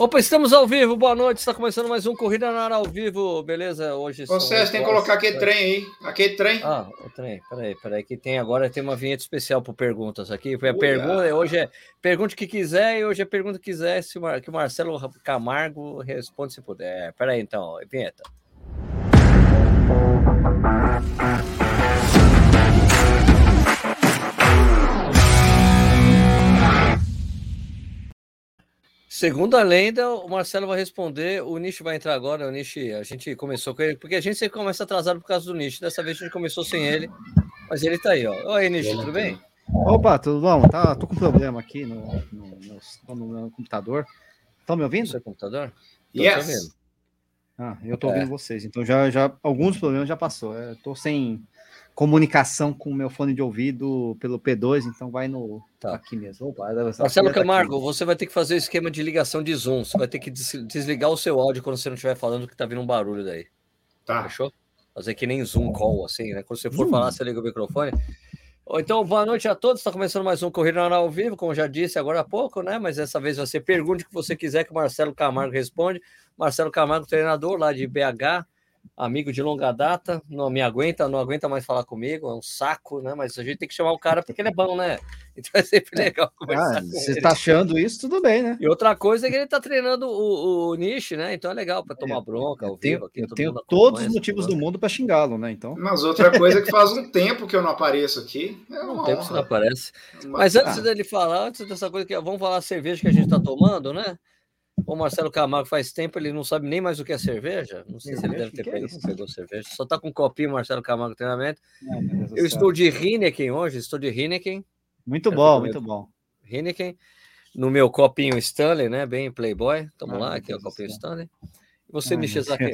Opa, estamos ao vivo, boa noite. Está começando mais um Corrida na Área ao vivo, beleza? Hoje Você tem que colocar aquele trem aí. Aquele trem. Ah, o trem, peraí, peraí, que tem agora tem uma vinheta especial para perguntas aqui. Foi a pergunta, hoje é pergunte o que quiser e hoje é pergunta que quiser, se o, que o Marcelo Camargo responde se puder. Peraí, então, vinheta. Segundo a lenda, o Marcelo vai responder, o Nishi vai entrar agora, o Nishi, a gente começou com ele, porque a gente sempre começa atrasado por causa do Nishi, dessa vez a gente começou sem ele, mas ele tá aí, ó. Oi, Nishi, tudo bem? Opa, tudo bom? Tá, tô com problema aqui no, no, no, no meu computador. Estão me ouvindo? Seu computador? Tô yes. Ah, eu tô ouvindo é. vocês, então já, já alguns problemas já passou. Eu tô sem comunicação com o meu fone de ouvido pelo P2, então vai no tá. aqui mesmo. Opa, Marcelo Camargo, tá você vai ter que fazer o esquema de ligação de Zoom. Você vai ter que desligar o seu áudio quando você não estiver falando que tá vindo um barulho daí. Tá. Fechou? Fazer que nem Zoom call, assim, né? Quando você for falar, você liga o microfone. Então, boa noite a todos. Está começando mais um Corrida ao Vivo, como já disse agora há pouco, né? Mas dessa vez você pergunte o que você quiser que o Marcelo Camargo responde. Marcelo Camargo, treinador lá de BH, amigo de longa data, não me aguenta, não aguenta mais falar comigo, é um saco, né? Mas a gente tem que chamar o cara porque ele é bom, né? Então é sempre é. legal conversar. Ah, você está achando isso, tudo bem, né? E outra coisa é que ele está treinando o, o Nish, né? Então é legal para tomar é, bronca ao vivo. Aqui, eu tenho todos os motivos do mundo para xingá-lo, né? Então. Mas outra coisa é que faz um tempo que eu não apareço aqui. É um tempo que você não aparece. Mas antes dele falar, antes dessa coisa que vamos falar a cerveja que a gente está tomando, né? O Marcelo Camargo faz tempo, ele não sabe nem mais o que é cerveja. Não sei se ele deve ter pego, é pegou cerveja. Só tá com um copinho, Marcelo Camargo treinamento. eu estou de Heineken hoje, estou de Heineken. Muito bom, muito bom. Heineken. No meu copinho Stanley, né? Bem Playboy. Tamo ah, lá, aqui é o copinho Stanley. E você, ah, Nishizaki?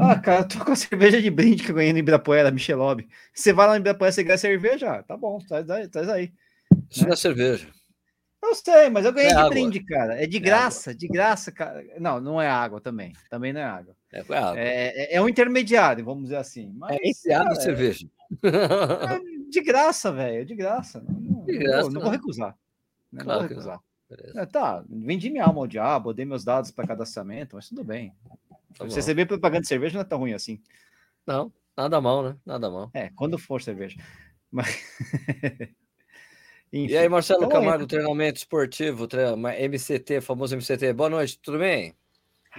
Ah, cara, eu tô com a cerveja de brinde que eu ganhei no Ibirapuera, Michelob. Você vai lá no Ibirapuera, você ganha cerveja? Tá bom, traz, traz aí. Isso né? não é cerveja. Eu sei, mas eu ganhei é de água. brinde, cara. É de é graça, água. de graça, cara. Não, não é água também. Também não é água. É, é água. É, é, um intermediário, vamos dizer assim. Mas, é entre água e cerveja. De graça, velho. De graça. Não, de graça, não, não vou recusar. Não claro vou recusar. É, tá, vendi minha alma ao diabo, dei meus dados para cadastramento, mas tudo bem. Tá Você receber propaganda de cerveja não é tão ruim assim. Não, nada mal, né? Nada mal. É, quando for cerveja. Mas. Enfim, e aí, Marcelo então, Camargo, é... treinamento esportivo, MCT, famoso MCT. Boa noite, tudo bem?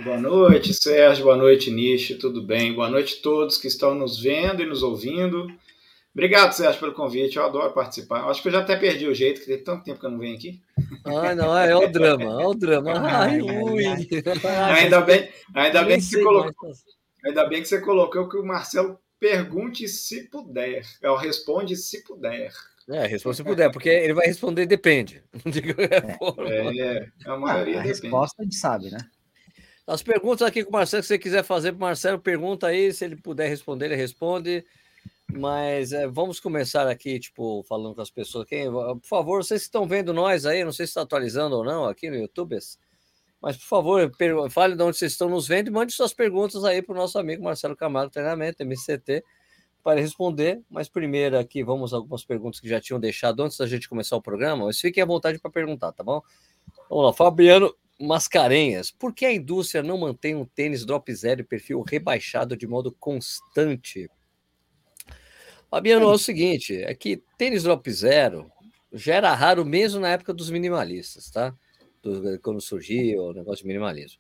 Boa noite, Sérgio. Boa noite, Nishi. Tudo bem? Boa noite a todos que estão nos vendo e nos ouvindo. Obrigado, Sérgio, pelo convite. Eu adoro participar. Acho que eu já até perdi o jeito, que tem tanto tempo que eu não venho aqui. Ah, não, é, é o drama, é o drama. Ai, ui. Ainda bem, ainda bem que você colocou. Ainda bem que você colocou que o Marcelo pergunte se puder. Ela responde se puder. É, responde se puder, porque ele vai responder depende. é, é, a maioria ah, a depende. resposta a gente sabe, né? As perguntas aqui com o Marcelo, que você quiser fazer para o Marcelo, pergunta aí, se ele puder responder, ele responde. Mas é, vamos começar aqui, tipo, falando com as pessoas. Quem, por favor, vocês que estão vendo nós aí, não sei se está atualizando ou não aqui no YouTube, mas por favor, fale de onde vocês estão nos vendo e mande suas perguntas aí para o nosso amigo Marcelo Camargo Treinamento, MCT para responder, mas primeiro aqui vamos algumas perguntas que já tinham deixado antes da gente começar o programa, mas fiquem à vontade para perguntar, tá bom? Vamos lá, Fabiano Mascarenhas, por que a indústria não mantém um tênis drop zero e perfil rebaixado de modo constante? Fabiano, é o seguinte, é que tênis drop zero já era raro mesmo na época dos minimalistas, tá? Do, quando surgiu o negócio de minimalismo.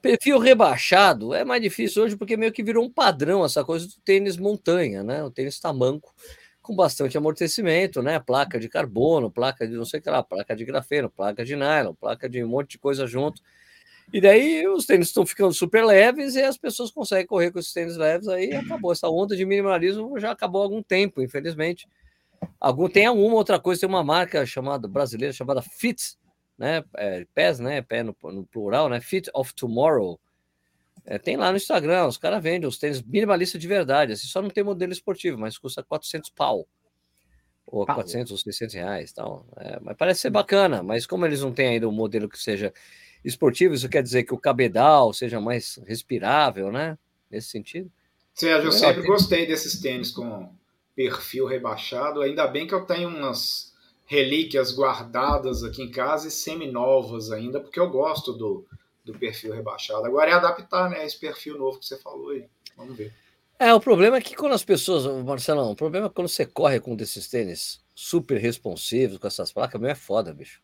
Perfil rebaixado é mais difícil hoje porque meio que virou um padrão essa coisa do tênis montanha, né? O tênis tamanco com bastante amortecimento, né? Placa de carbono, placa de não sei o que lá, placa de grafeno, placa de nylon, placa de um monte de coisa junto. E daí os tênis estão ficando super leves e as pessoas conseguem correr com esses tênis leves aí acabou. Essa onda de minimalismo já acabou há algum tempo, infelizmente. Algum, tem alguma outra coisa, tem uma marca chamada brasileira chamada Fit, né? É, pés, né? Pé no, no, plural, né? Fit of Tomorrow. É, tem lá no Instagram, os caras vendem os tênis minimalistas de verdade. Assim, só não tem modelo esportivo, mas custa 400 pau. Ou pau. 400 ou 600 reais. Tal. É, mas parece ser bacana, mas como eles não têm ainda um modelo que seja esportivo, isso quer dizer que o cabedal seja mais respirável, né? Nesse sentido. Sérgio, eu sempre gostei desses tênis com perfil rebaixado. Ainda bem que eu tenho umas relíquias guardadas aqui em casa e semi-novas ainda, porque eu gosto do, do perfil rebaixado. Agora é adaptar né, esse perfil novo que você falou aí. Vamos ver. É, o problema é que quando as pessoas, Marcelão, o problema é quando você corre com desses tênis super responsivos, com essas placas, meu é foda, bicho.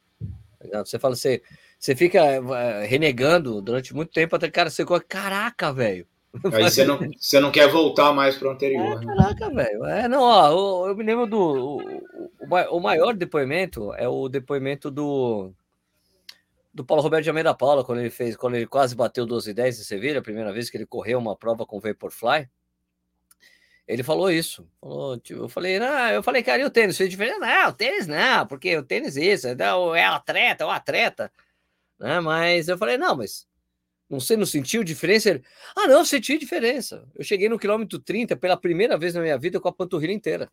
Tá você fala, você, você fica eh, renegando durante muito tempo, até cara, você corre, caraca, velho. Aí você não, você não quer voltar mais para o anterior. É, né? Caraca, velho. É, não, ó, eu, me lembro do. O, o, maior depoimento é o depoimento do. Do Paulo Roberto de Almeida Paula, quando ele fez, quando ele quase bateu 12 e 10 em Sevilha, a primeira vez que ele correu uma prova com Vaporfly. Ele falou isso. Falou, tipo, eu falei, não, eu falei, cara, e o tênis? Fez diferença? Não, o tênis não, porque o tênis é isso, é atleta, é o atleta. Né? Mas eu falei, não, mas você não sentiu diferença? Ele, ah, não, senti diferença. Eu cheguei no quilômetro 30 pela primeira vez na minha vida com a panturrilha inteira.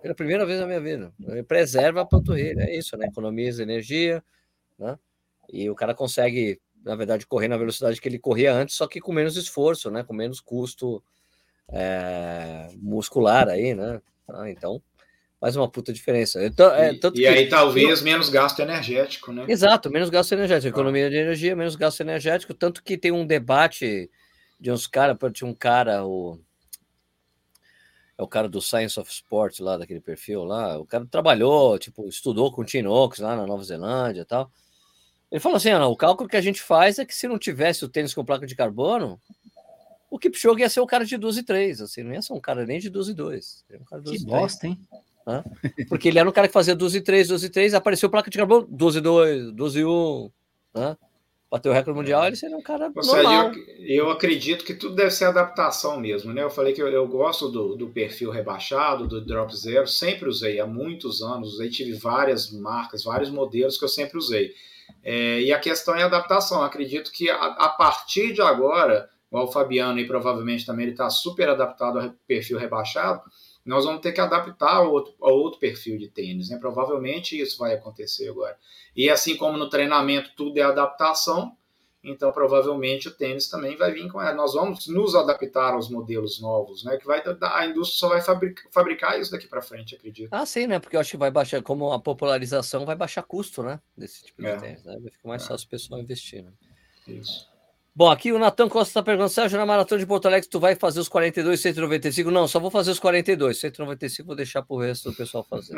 Pela primeira vez na minha vida. Preserva a panturrilha, é isso, né? Economiza energia, né? E o cara consegue, na verdade, correr na velocidade que ele corria antes, só que com menos esforço, né? Com menos custo é, muscular aí, né? Ah, então, faz uma puta diferença. Então, é, e, e aí talvez menos gasto energético, né? Exato, menos gasto energético. Ah. Economia de energia, menos gasto energético. Tanto que tem um debate de uns caras, tinha um cara, o. É o cara do Science of Sport lá, daquele perfil lá. O cara trabalhou, tipo, estudou com o Tinox lá na Nova Zelândia e tal. Ele falou assim: ah, o cálculo que a gente faz é que se não tivesse o tênis com placa de carbono, o Kipchoge ia ser o cara de 12 e 3, assim, não ia ser um cara nem de 12 e 2. Um que bosta, hein? Porque ele era um cara que fazia 12 e 3, 12 e 3, apareceu placa de carbono 12 e 2, 12 e 1, né? Bateu o recorde mundial, ele seria um cara normal. Eu, eu, acredito que tudo deve ser adaptação mesmo, né? Eu falei que eu, eu gosto do, do, perfil rebaixado, do drop zero, sempre usei há muitos anos, usei, tive várias marcas, vários modelos que eu sempre usei. É, e a questão é adaptação. Eu acredito que a, a partir de agora, o Fabiano aí provavelmente também ele está super adaptado ao perfil rebaixado, nós vamos ter que adaptar ao outro, ao outro perfil de tênis, né? Provavelmente isso vai acontecer agora. E assim como no treinamento tudo é adaptação, então provavelmente o tênis também vai vir com ela. Nós vamos nos adaptar aos modelos novos, né? Que vai a indústria só vai fabricar, fabricar isso daqui para frente, acredito. Ah, sim, né? Porque eu acho que vai baixar, como a popularização vai baixar custo, né? Desse tipo de é. tênis, né? Vai ficar mais é. fácil o pessoal investir, né? Isso. Bom, aqui o Natan Costa está perguntando, Sérgio, na Maratona de Porto Alegre, tu vai fazer os 42, 195? Não, só vou fazer os 42, 195 vou deixar para o resto do pessoal fazer.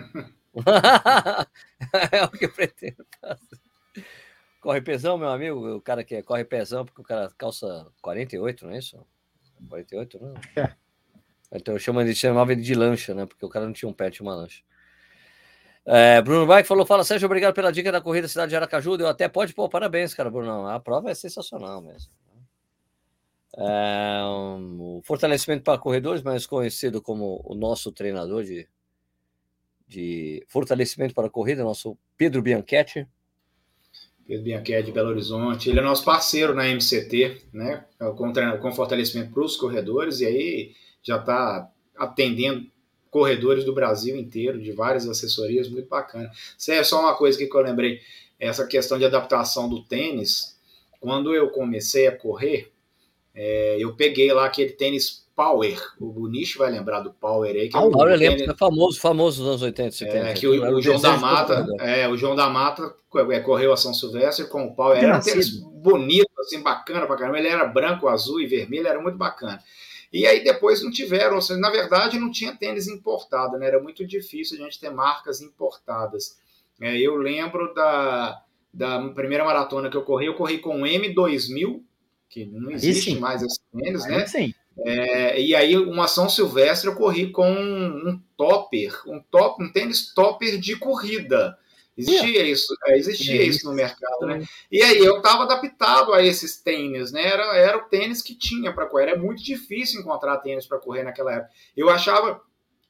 é o que eu pretendo fazer. Corre pesão, meu amigo, o cara que é corre pesão, porque o cara calça 48, não é isso? 48, não? É. Então eu chamo ele, chamava ele de lancha, né? Porque o cara não tinha um pé, tinha uma lancha. É, Bruno Bike falou: Fala, Sérgio, obrigado pela dica da corrida Cidade de Aracaju. Deu até pode, pô, parabéns, cara, Bruno. A prova é sensacional mesmo. É, um, o fortalecimento para corredores, mais conhecido como o nosso treinador de, de fortalecimento para corrida, nosso Pedro Bianchetti. Pedro Bianchetti de Belo Horizonte. Ele é nosso parceiro na MCT, né? Com, com fortalecimento para os corredores, e aí já está atendendo corredores do Brasil inteiro, de várias assessorias, muito bacana. Isso é só uma coisa que eu lembrei, essa questão de adaptação do tênis. Quando eu comecei a correr, é, eu peguei lá aquele tênis Power. O Nicho vai lembrar do Power aí. Que ah, é Power, tênis... é famoso, famoso nos anos 80, 70. É, que o, o, João da Mata, é, o João da Mata é, correu a São Silvestre com o Power. Era um tênis bonito, assim, bacana pra caramba. Ele era branco, azul e vermelho, era muito bacana. E aí depois não tiveram, seja, na verdade não tinha tênis importado, né? Era muito difícil a gente ter marcas importadas. É, eu lembro da, da primeira maratona que eu corri, eu corri com o M2000, que não existe mais esse tênis, né? Sim. É, e aí, uma São Silvestre, eu corri com um topper, um, top, um tênis topper de corrida. Existia isso, é, existia é, isso no mercado, né? E aí eu estava adaptado a esses tênis, né? Era, era o tênis que tinha para correr. Era muito difícil encontrar tênis para correr naquela época. Eu achava,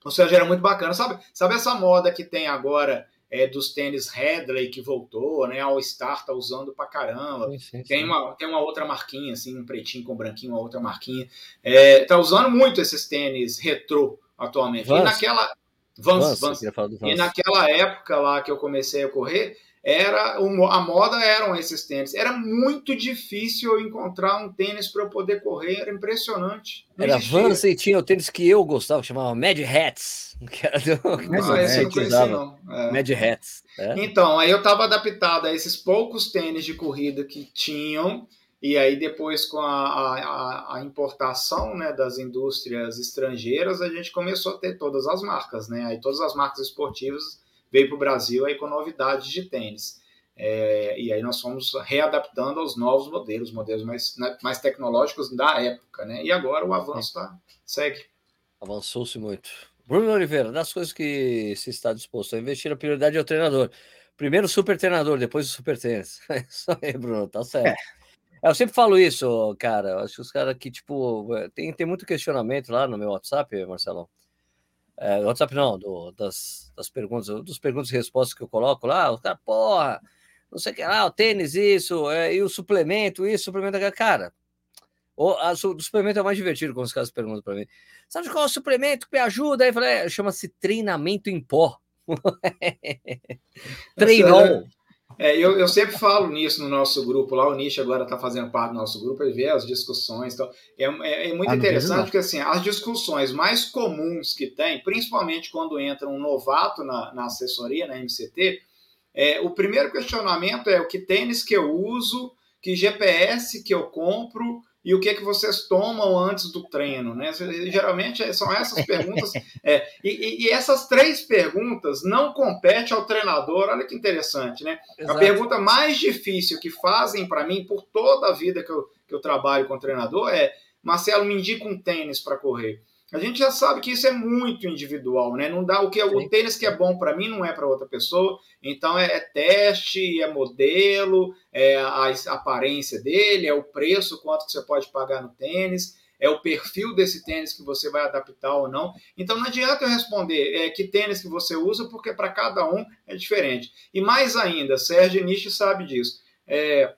ou seja, era muito bacana. Sabe, sabe essa moda que tem agora é, dos tênis Headley que voltou, né? All Star tá usando pra caramba. Sim, sim, tem, uma, tem uma outra marquinha, assim, um pretinho com branquinho, uma outra marquinha. É, tá usando muito esses tênis retrô atualmente. E naquela Vans, Vans. Vans. E naquela época lá que eu comecei a correr, era a moda eram esses tênis. Era muito difícil eu encontrar um tênis para eu poder correr, era impressionante. Não era Vans e tinha o tênis que eu gostava, que chamava Mad Hats. Que era do... ah, esse eu não conhecia, não. É. Mad Hats. É. Então, aí eu estava adaptado a esses poucos tênis de corrida que tinham, e aí depois com a, a, a, importação né, das indústrias estrangeiras, a gente começou a ter todas as marcas, né? Aí todas as marcas esportivas veio para o Brasil aí com novidades de tênis. É, e aí nós fomos readaptando aos novos modelos, modelos mais, né, mais tecnológicos da época, né? E agora o avanço tá, segue. Avançou-se muito. Bruno Oliveira, das coisas que se está disposto a investir, a prioridade é o treinador. Primeiro o super treinador, depois o super tênis. É isso aí, Bruno, tá certo. É. Eu sempre falo isso, cara. Acho que os caras que, tipo, tem, tem muito questionamento lá no meu WhatsApp, Marcelão. É, WhatsApp não, do, das, das perguntas, dos perguntas e respostas que eu coloco lá, os caras, porra, não sei o que lá, o tênis, isso, é, e o suplemento, isso, suplemento, cara. O, a, o suplemento é mais divertido quando os caras perguntam para mim. Sabe qual é o suplemento que me ajuda? Aí eu falei, é, chama-se treinamento em pó. Treinou. É, eu, eu sempre falo nisso no nosso grupo lá, o Nish agora está fazendo parte do nosso grupo, ele vê as discussões. Então, é, é, é muito ah, interessante porque assim, as discussões mais comuns que tem, principalmente quando entra um novato na, na assessoria, na MCT, é, o primeiro questionamento é o que tênis que eu uso, que GPS que eu compro, e o que é que vocês tomam antes do treino, né? Geralmente é, são essas perguntas. É, e, e, essas três perguntas não competem ao treinador. Olha que interessante, né? Exato. A pergunta mais difícil que fazem para mim por toda a vida que eu, que eu trabalho com treinador é: Marcelo, me indica um tênis para correr. A gente já sabe que isso é muito individual, né? Não dá o que é, o tênis que é bom para mim não é para outra pessoa. Então é, é, teste, é modelo, é a, a, aparência dele, é o preço, quanto que você pode pagar no tênis, é o perfil desse tênis que você vai adaptar ou não. Então não adianta eu responder é, que tênis que você usa, porque para cada um é diferente. E mais ainda, Sérgio Nietzsche sabe disso. É,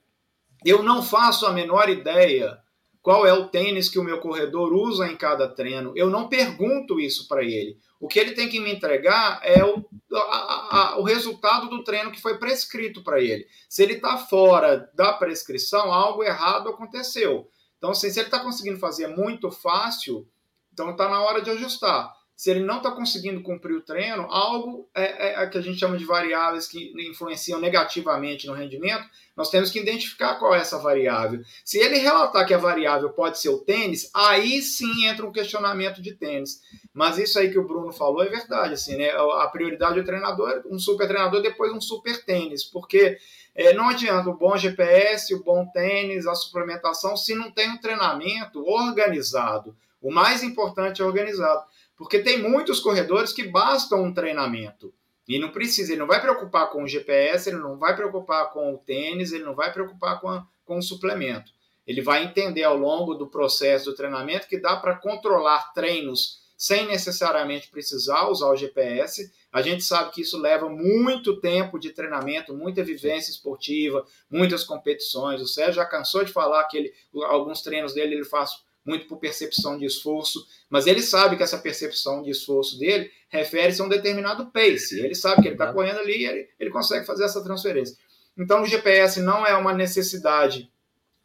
eu não faço a menor ideia qual é o tênis que o meu corredor usa em cada treino. Eu não pergunto isso para ele. O que ele tem que me entregar é o, a, a, o resultado do treino que foi prescrito para ele. Se ele está fora da prescrição, algo errado aconteceu. Então, assim, se ele está conseguindo fazer muito fácil, então está na hora de ajustar se ele não está conseguindo cumprir o treino, algo é, é, é, que a gente chama de variáveis que influenciam negativamente no rendimento, nós temos que identificar qual é essa variável. Se ele relatar que a variável pode ser o tênis, aí sim entra um questionamento de tênis. Mas isso aí que o Bruno falou é verdade, assim, né? A prioridade do treinador, um super treinador, depois um super tênis, porque é, não adianta o bom GPS, o bom tênis, a suplementação, se não tem um treinamento organizado. O mais importante é organizado. Porque tem muitos corredores que bastam um treinamento. E não precisa, ele não vai preocupar com o GPS, ele não vai preocupar com o tênis, ele não vai preocupar com, a, com o suplemento. Ele vai entender ao longo do processo do treinamento que dá para controlar treinos sem necessariamente precisar usar o GPS. A gente sabe que isso leva muito tempo de treinamento, muita vivência esportiva, muitas competições. O Sérgio já cansou de falar que ele, alguns treinos dele ele faz muito por percepção de esforço, mas ele sabe que essa percepção de esforço dele refere-se a um determinado pace. Ele sabe que ele está correndo ali e ele, ele consegue fazer essa transferência. Então, o GPS não é uma necessidade.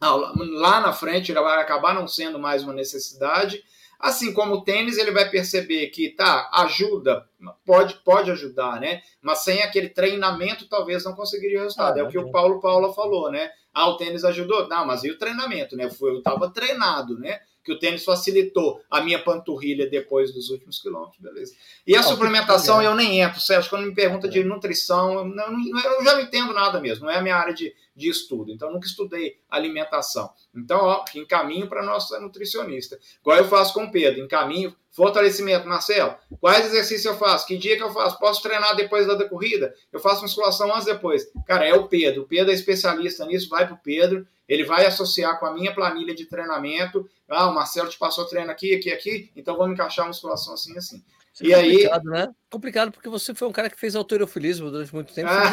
Lá na frente, ele vai acabar não sendo mais uma necessidade. Assim como o tênis, ele vai perceber que tá, ajuda, pode, pode ajudar, né? Mas sem aquele treinamento, talvez não conseguiria o resultado. Ah, é o que o Paulo Paula falou, né? Ah, o tênis ajudou? Não, mas e o treinamento, né? Eu estava treinado, né? Que o tênis facilitou a minha panturrilha depois dos últimos quilômetros, beleza. E a ah, suplementação eu nem entro, Sérgio, quando me pergunta de nutrição, eu, não, eu já não entendo nada mesmo, não é a minha área de, de estudo, então nunca estudei alimentação. Então, ó, encaminho para nossa nutricionista. Igual eu faço com o Pedro, encaminho, fortalecimento, Marcelo, quais exercícios eu faço? Que dia que eu faço? Posso treinar depois da corrida? Eu faço musculação antes depois. Cara, é o Pedro, o Pedro é especialista nisso, vai pro Pedro, ele vai associar com a minha planilha de treinamento. Ah, o Marcelo te passou treino aqui, aqui, aqui, então vamos encaixar a musculação assim, assim. Isso e é aí. Né? Complicado, porque você foi um cara que fez autorofilismo durante muito tempo. Ah.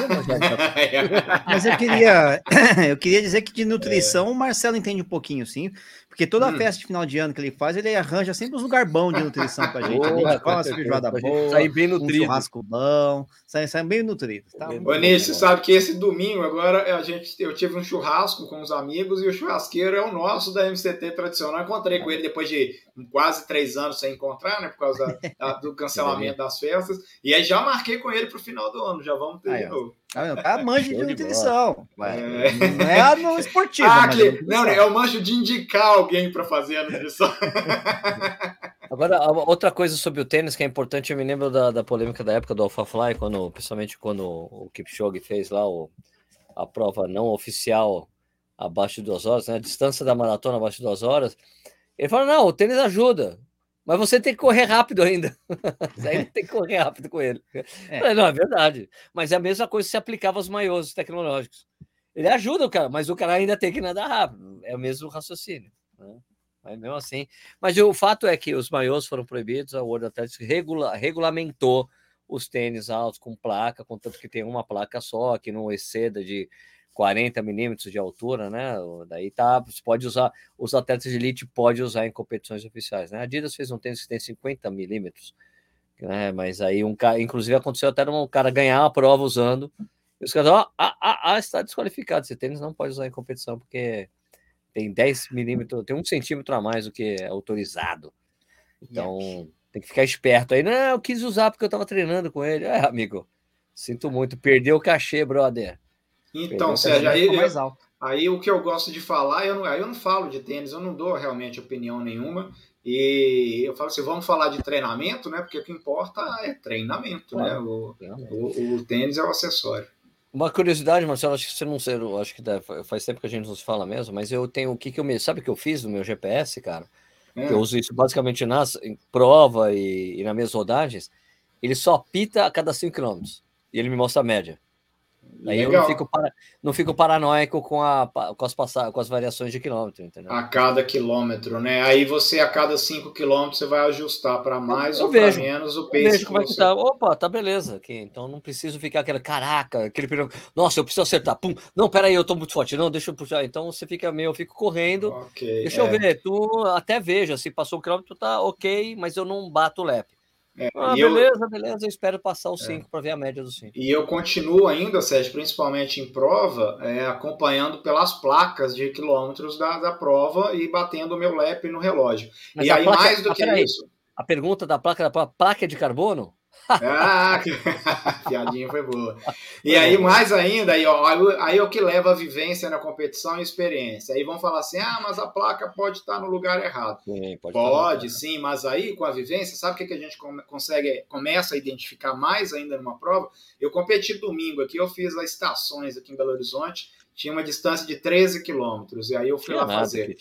Mas eu queria, eu queria dizer que de nutrição é. o Marcelo entende um pouquinho, sim. Porque toda hum. festa de final de ano que ele faz, ele arranja sempre uns lugar bom de nutrição pra gente. a gente come uma feijoada boa, sair bem nutrido. um churrasco bom, sai, sai bem nutrido. Tá Ô, Ney, você sabe que esse domingo agora a gente, eu tive um churrasco com os amigos e o churrasqueiro é o nosso da MCT tradicional. Eu encontrei com ele depois de quase três anos sem encontrar, né? Por causa da, do cancelamento das festas. E aí já marquei com ele pro final do ano, já vamos ter aí, de novo. Tá, tá manjo de nutrição. É. Não é no esportivo. Ah, que, não, é o manjo de indicar alguém para fazer a nutrição. Agora, outra coisa sobre o tênis que é importante, eu me lembro da, da polêmica da época do AlphaFly, quando, principalmente quando o Kipchoge fez lá o, a prova não oficial abaixo de duas horas, né? A distância da maratona abaixo de duas horas. Ele falou: não, o tênis ajuda. Mas você tem que correr rápido ainda. Aí tem que correr rápido com ele. É. Não, é verdade. Mas é a mesma coisa se aplicava aos maiores tecnológicos. Ele ajuda o cara, mas o cara ainda tem que nadar rápido. É o mesmo raciocínio. Né? Mas mesmo assim. Mas o fato é que os maiores foram proibidos, a World Athletics regula, regulamentou os tênis altos com placa, contanto que tem uma placa só, que não exceda de 40 milímetros de altura, né? Daí tá, você pode usar, os atletas de elite pode usar em competições oficiais, né? A Adidas fez um tênis que tem 50 milímetros, né? Mas aí um cara, inclusive aconteceu até um cara ganhar a prova usando, e os caras, ó, ah, ah, ah, está desqualificado, esse tênis não pode usar em competição porque tem 10 milímetros, tem um centímetro a mais do que é autorizado. Então, tem que ficar esperto aí. Não, eu quis usar porque eu estava treinando com ele. É, amigo, sinto muito, perdeu o cachê, brother. Então, Sérgio, aí, eu, aí o que eu gosto de falar, eu não, eu não falo de tênis, eu não dou realmente opinião nenhuma. E eu falo assim, vamos falar de treinamento, né? Porque o que importa é treinamento, né? O, o, o, tênis é o acessório. Uma curiosidade, Marcelo, acho que você não sei, acho que faz tempo que a gente não se fala mesmo, mas eu tenho o que, que eu me. Sabe o que eu fiz no meu GPS, cara? É. Eu uso isso basicamente nas em prova e, e nas minhas rodagens. Ele só apita a cada 5 km. E ele me mostra a média. Aí Legal. eu não fico, para, não fico paranoico com, a, com, as passa, com as variações de quilômetro, entendeu? A cada quilômetro, né? Aí você, a cada 5 quilômetros, você vai ajustar para mais eu, ou para menos o pace. Eu vejo como é que tá. Opa, tá beleza. Aqui. Então não preciso ficar aquele caraca, aquele perigo. Nossa, eu preciso acertar. Pum. Não, peraí, eu tô muito forte. Não, deixa eu puxar. Então você fica meio, eu fico correndo. Okay, deixa é. eu ver. Tu até veja, se passou o quilômetro, tá ok, mas eu não bato o lap. É, ah, beleza, eu, beleza, eu espero passar os 5 é, para ver a média dos 5. E eu continuo ainda, Sérgio, principalmente em prova, é, acompanhando pelas placas de quilômetros da, da prova e batendo o meu lap no relógio. Mas e aí, placa, mais do ah, que isso. A pergunta da placa da placa de carbono? Ah, que... piadinha foi boa. E aí, mais ainda, aí, ó, aí é o que leva a vivência na competição e experiência. Aí vão falar assim: ah, mas a placa pode estar no lugar errado. Sim, pode, pode sim, mas aí com a vivência, sabe o que, que a gente consegue, começa a identificar mais ainda numa prova? Eu competi domingo aqui, eu fiz as estações aqui em Belo Horizonte, tinha uma distância de 13 quilômetros, e aí eu fui tinha lá fazer.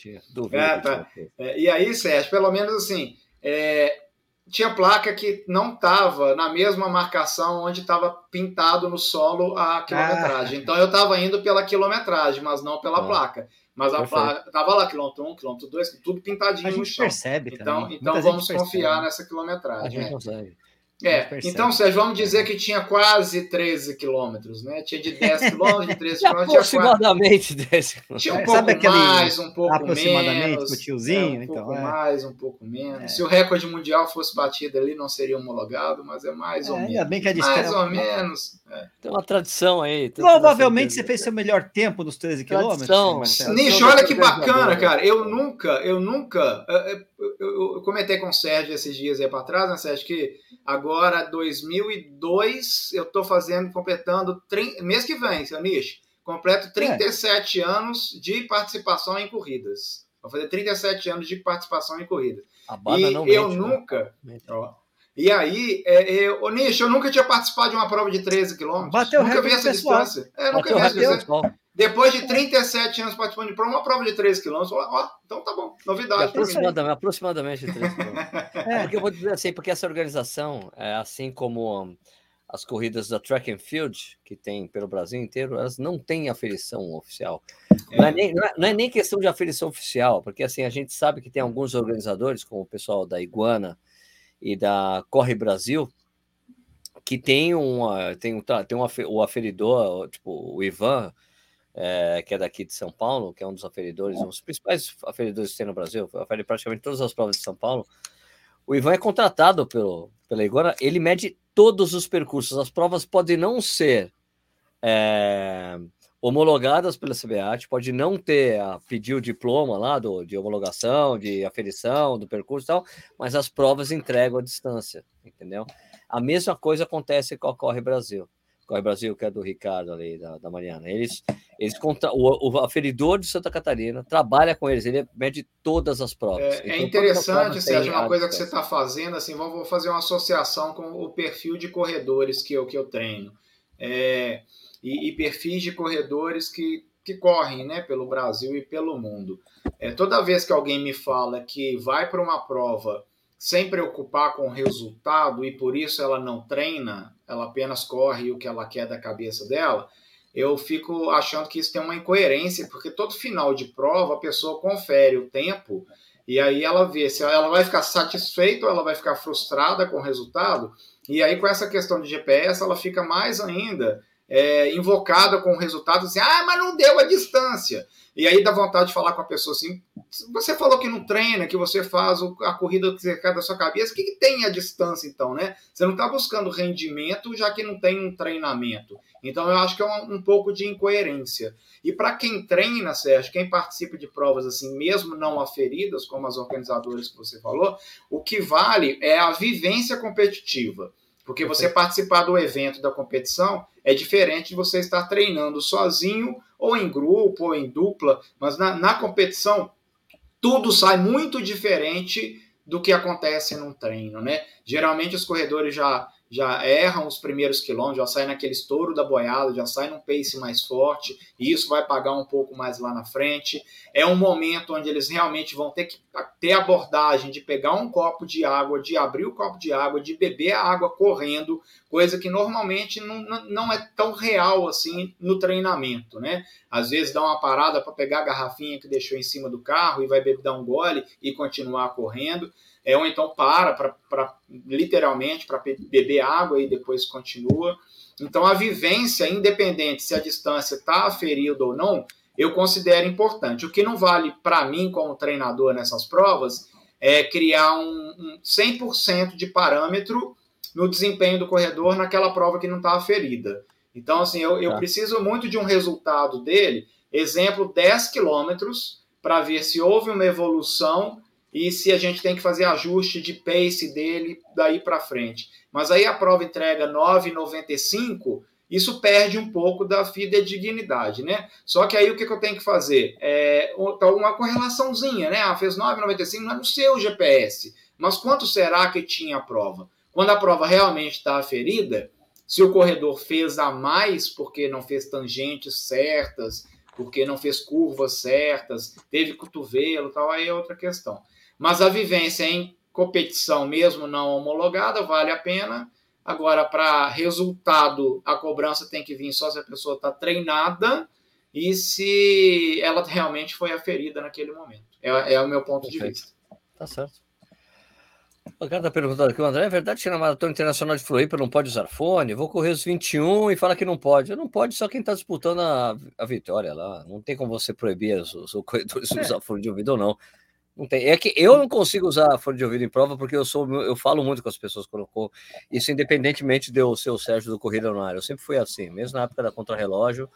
É, tá. é, e aí, Sérgio, pelo menos assim. É, tinha placa que não estava na mesma marcação onde estava pintado no solo a quilometragem. Ah. Então eu estava indo pela quilometragem, mas não pela ah. placa. Mas a placa estava lá, quilômetro 1, quilômetro 2, tudo pintadinho no chão. percebe Então, também. então vamos confiar nessa quilometragem. A gente é. consegue. É, então, Sérgio, vamos dizer que tinha quase 13 quilômetros, né? Tinha de 10 quilômetros, de 13 quilômetros. Aproximadamente 10 quilômetros. Tinha um pouco Sabe mais, um pouco aproximadamente menos. o tiozinho, é, um então, pouco é. mais, um pouco menos. É. Se o recorde mundial fosse batido ali, não seria homologado, mas é mais é, ou menos. Bem que a mais ou menos. É. Tem uma tradição aí. Provavelmente você fez seu melhor tempo nos 13 quilômetros. Nicho, olha que bacana, cara. Eu nunca, eu nunca. Eu, eu, eu comentei com o Sérgio esses dias aí para trás, né, Sérgio, que agora 2002 eu estou fazendo, completando, mês que vem, seu Nish, completo 37 é. anos de participação em corridas. Vou fazer 37 anos de participação em corridas. e eu mente, né? nunca. Né? Ó, e aí, é, é, ô Nish, eu nunca tinha participado de uma prova de 13 quilômetros. Bateu nunca vi essa pessoal. distância. É, nunca vi essa distância. Depois de 37 anos participando de uma prova de 13 quilômetros, ó, então tá bom, novidade. Aproximadamente, aproximadamente 13 quilômetros. é. Porque eu vou dizer assim, porque essa organização, é, assim como as corridas da Track and Field, que tem pelo Brasil inteiro, elas não têm aferição oficial. É. Não, é nem, não, é, não, é nem, questão de aferição oficial, porque assim, a gente sabe que tem alguns organizadores, como o pessoal da Iguana e da Corre Brasil, que tem, uma, tem, um, tem um, o aferidor, tipo o Ivan, é, que é daqui de São Paulo, que é um dos aferidores, um dos principais aferidores que tem no Brasil, afere praticamente todas as provas de São Paulo. O Ivan é contratado pelo, pela Igora, ele mede todos os percursos. As provas podem não ser é, homologadas pela CBAT, pode não ter a pedir o diploma lá do, de homologação, de aferição do percurso e tal, mas as provas entregam a distância, entendeu? A mesma coisa acontece com a Corre Brasil. Corre Brasil, que é do Ricardo ali, da, da Mariana. Eles, eles contra... o, o aferidor de Santa Catarina trabalha com eles, ele mede todas as provas. É, então, é interessante, Sérgio, uma coisa que você está fazendo, assim, vou fazer uma associação com o perfil de corredores que eu, que eu treino. É, e, e, perfis de corredores que, que correm né, pelo Brasil e pelo mundo. É, toda vez que alguém me fala que vai para uma prova sem preocupar com o resultado e por isso ela não treina, ela apenas corre o que ela quer da cabeça dela, eu fico achando que isso tem uma incoerência, porque todo final de prova a pessoa confere o tempo e aí ela vê se ela vai ficar satisfeita ou ela vai ficar frustrada com o resultado. E aí, com essa questão de GPS, ela fica mais ainda é, invocada com o resultado assim, ah, mas não deu a distância. E aí dá vontade de falar com a pessoa assim, você falou que não treina, que você faz a corrida que quer da sua cabeça, o que, que tem a distância então, né? Você não está buscando rendimento, já que não tem um treinamento. Então eu acho que é um, um pouco de incoerência. E para quem treina, Sérgio, quem participa de provas assim, mesmo não aferidas, como as organizadoras que você falou, o que vale é a vivência competitiva. Porque você participar do evento, da competição, é diferente de você estar treinando sozinho, ou em grupo, ou em dupla. Mas na, na competição, tudo sai muito diferente do que acontece num treino, né? Geralmente os corredores já já erram os primeiros quilômetros, já saem naquele estouro da boiada, já saem num pace mais forte, e isso vai pagar um pouco mais lá na frente. É um momento onde eles realmente vão ter que ter abordagem de pegar um copo de água, de abrir o copo de água, de beber a água correndo, coisa que normalmente não, não é tão real assim no treinamento, né? Às vezes dá uma parada para pegar a garrafinha que deixou em cima do carro e vai beber, dar um gole e continuar correndo é, ou então para, para literalmente para beber água e depois continua. Então a vivência, independente se a distância está aferida ou não, eu considero importante. O que não vale para mim como treinador nessas provas é criar um, um 100% de parâmetro no desempenho do corredor naquela prova que não está aferida. Então, assim, eu, eu tá. preciso muito de um resultado dele, exemplo, 10 quilômetros, para ver se houve uma evolução e se a gente tem que fazer ajuste de pace dele daí para frente. Mas aí a prova entrega 9,95, isso perde um pouco da fidedignidade, né? Só que aí o que, que eu tenho que fazer? É tá uma correlaçãozinha, né? Ah, fez 9,95, não é no seu GPS. Mas quanto será que tinha a prova? Quando a prova realmente está aferida, se o corredor fez a mais porque não fez tangentes certas, porque não fez curvas certas, teve cotovelo, tal, aí é outra questão. Mas a vivência em competição, mesmo não homologada, vale a pena. Agora, para resultado, a cobrança tem que vir só se a pessoa está treinada e se ela realmente foi aferida naquele momento. É, é o meu ponto Perfeito. de vista. Tá certo. O cara está perguntando aqui, André, é verdade que na Maratona Internacional de Floripa não pode usar fone? Vou correr os 21 e fala que não pode. Não pode só quem está disputando a, a vitória lá. Não tem como você proibir os, os corredores de é. usar fone de ouvido ou não. Não tem. É que eu não consigo usar fone de ouvido em prova porque eu sou eu falo muito com as pessoas eu Isso independentemente de eu ser o Sérgio do Corrida no Ar. Eu sempre fui assim, mesmo na época da Contrarrelógio.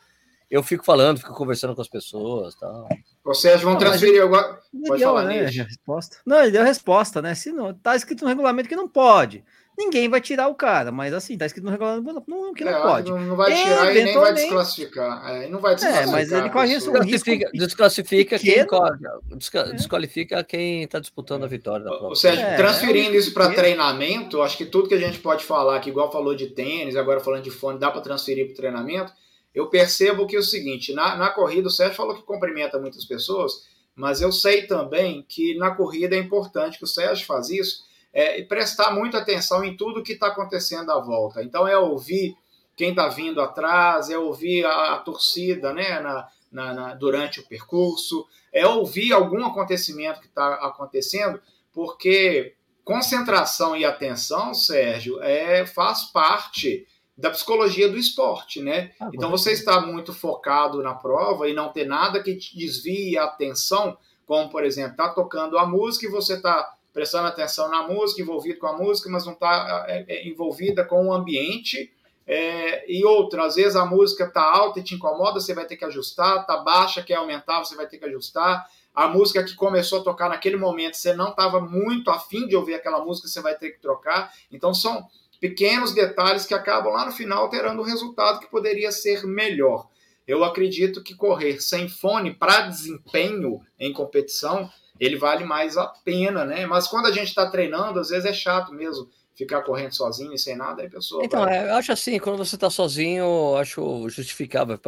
Eu fico falando, fico conversando com as pessoas. Tal. Seja, vão transferir agora. Pode deu, falar, né, resposta. Não, ele deu a resposta, né? Se não, tá escrito no regulamento que não pode ninguém vai tirar o cara, mas assim, tá escrito no regulamento não, que não é, pode. Não, não vai tirar e nem vai desclassificar. É, não vai desclassificar. É, mas ele corre isso. Desclassifica, desclassifica quem corre, é. desqualifica quem está disputando a vitória da prova. Ou seja, é, transferindo isso para treinamento, acho que tudo que a gente pode falar, que igual falou de tênis, agora falando de fone, dá para transferir para treinamento. Eu percebo que é o seguinte, na, na corrida, o Sérgio falou que cumprimenta muitas pessoas, mas eu sei também que na corrida é importante que o Sérgio faz isso, é, e prestar muita atenção em tudo que está acontecendo à volta. Então, é ouvir quem está vindo atrás, é ouvir a, a torcida né, na, na, na, durante o percurso, é ouvir algum acontecimento que está acontecendo, porque concentração e atenção, Sérgio, é, faz parte da psicologia do esporte, né? Ah, então você está muito focado na prova e não ter nada que te desvie a atenção, como por exemplo, tá tocando a música e você está prestando atenção na música, envolvido com a música, mas não está é, é, envolvida com o ambiente. É, e outra, às vezes a música está alta e te incomoda, você vai ter que ajustar, está baixa, quer aumentar, você vai ter que ajustar. A música que começou a tocar naquele momento, você não estava muito afim de ouvir aquela música, você vai ter que trocar. Então são pequenos detalhes que acabam lá no final alterando o resultado que poderia ser melhor. Eu acredito que correr sem fone para desempenho em competição, ele vale mais a pena, né? Mas quando a gente está treinando, às vezes é chato mesmo ficar correndo sozinho e sem nada, aí a pessoa. Então, vai... é, eu acho assim, quando você está sozinho, acho justificável,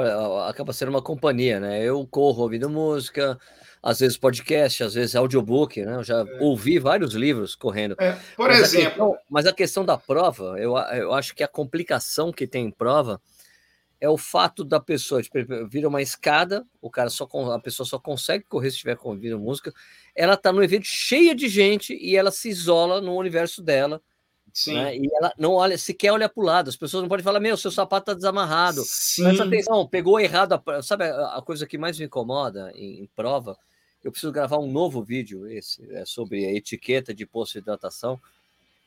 acaba sendo uma companhia, né? Eu corro ouvindo música, às vezes podcast, às vezes audiobook, né? Eu já é. ouvi vários livros correndo. É, por mas exemplo. A questão, mas a questão da prova, eu, eu acho que a complicação que tem em prova é o fato da pessoa tipo, vira uma escada, o cara só a pessoa só consegue correr se estiver ouvindo música. Ela está no evento cheia de gente e ela se isola no universo dela. Sim. Né? E ela não olha, sequer olha para o lado. As pessoas não podem falar, meu, seu sapato está desamarrado. Sim. Presta atenção, pegou errado. A, sabe a, a, coisa que mais me incomoda em, em prova? eu preciso gravar um novo vídeo esse é sobre a etiqueta de posto de hidratação.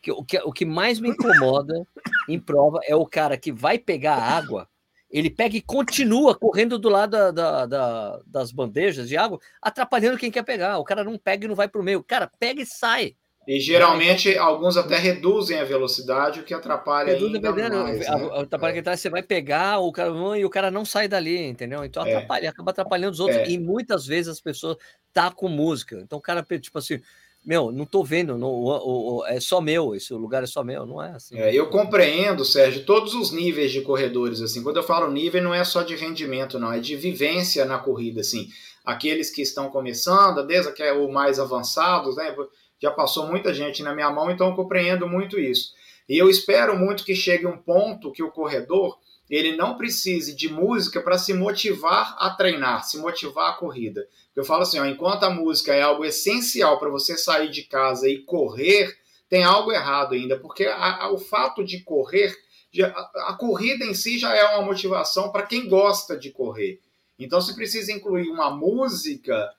Que, o, que, o que mais me incomoda em prova é o cara que vai pegar água, ele pega e continua correndo do lado da, da, da, das bandejas de água, atrapalhando quem quer pegar. O cara não pega e não vai para o meio. O cara pega e sai. E geralmente alguns até reduzem a velocidade, o que atrapalha Reduz ainda mais. Né? Atrapalha é. você vai pegar o cara e o cara não sai dali, entendeu? Então é. atrapalha, acaba atrapalhando os outros. É. E muitas vezes as pessoas tá com música. Então o cara, tipo assim, meu, não tô vendo, não, o, o, é só meu, esse lugar é só meu, não é assim. É, eu compreendo, Sérgio, todos os níveis de corredores, assim, quando eu falo nível, não é só de rendimento, não, é de vivência na corrida, assim, aqueles que estão começando, desde que é o mais avançados, né, já passou muita gente na minha mão, então eu compreendo muito isso. E eu espero muito que chegue um ponto que o corredor ele não precise de música para se motivar a treinar, se motivar a corrida. Eu falo assim, ó, enquanto a música é algo essencial para você sair de casa e correr, tem algo errado ainda, porque a, a, o fato de correr, já, a, a corrida em si já é uma motivação para quem gosta de correr. Então, se precisa incluir uma música,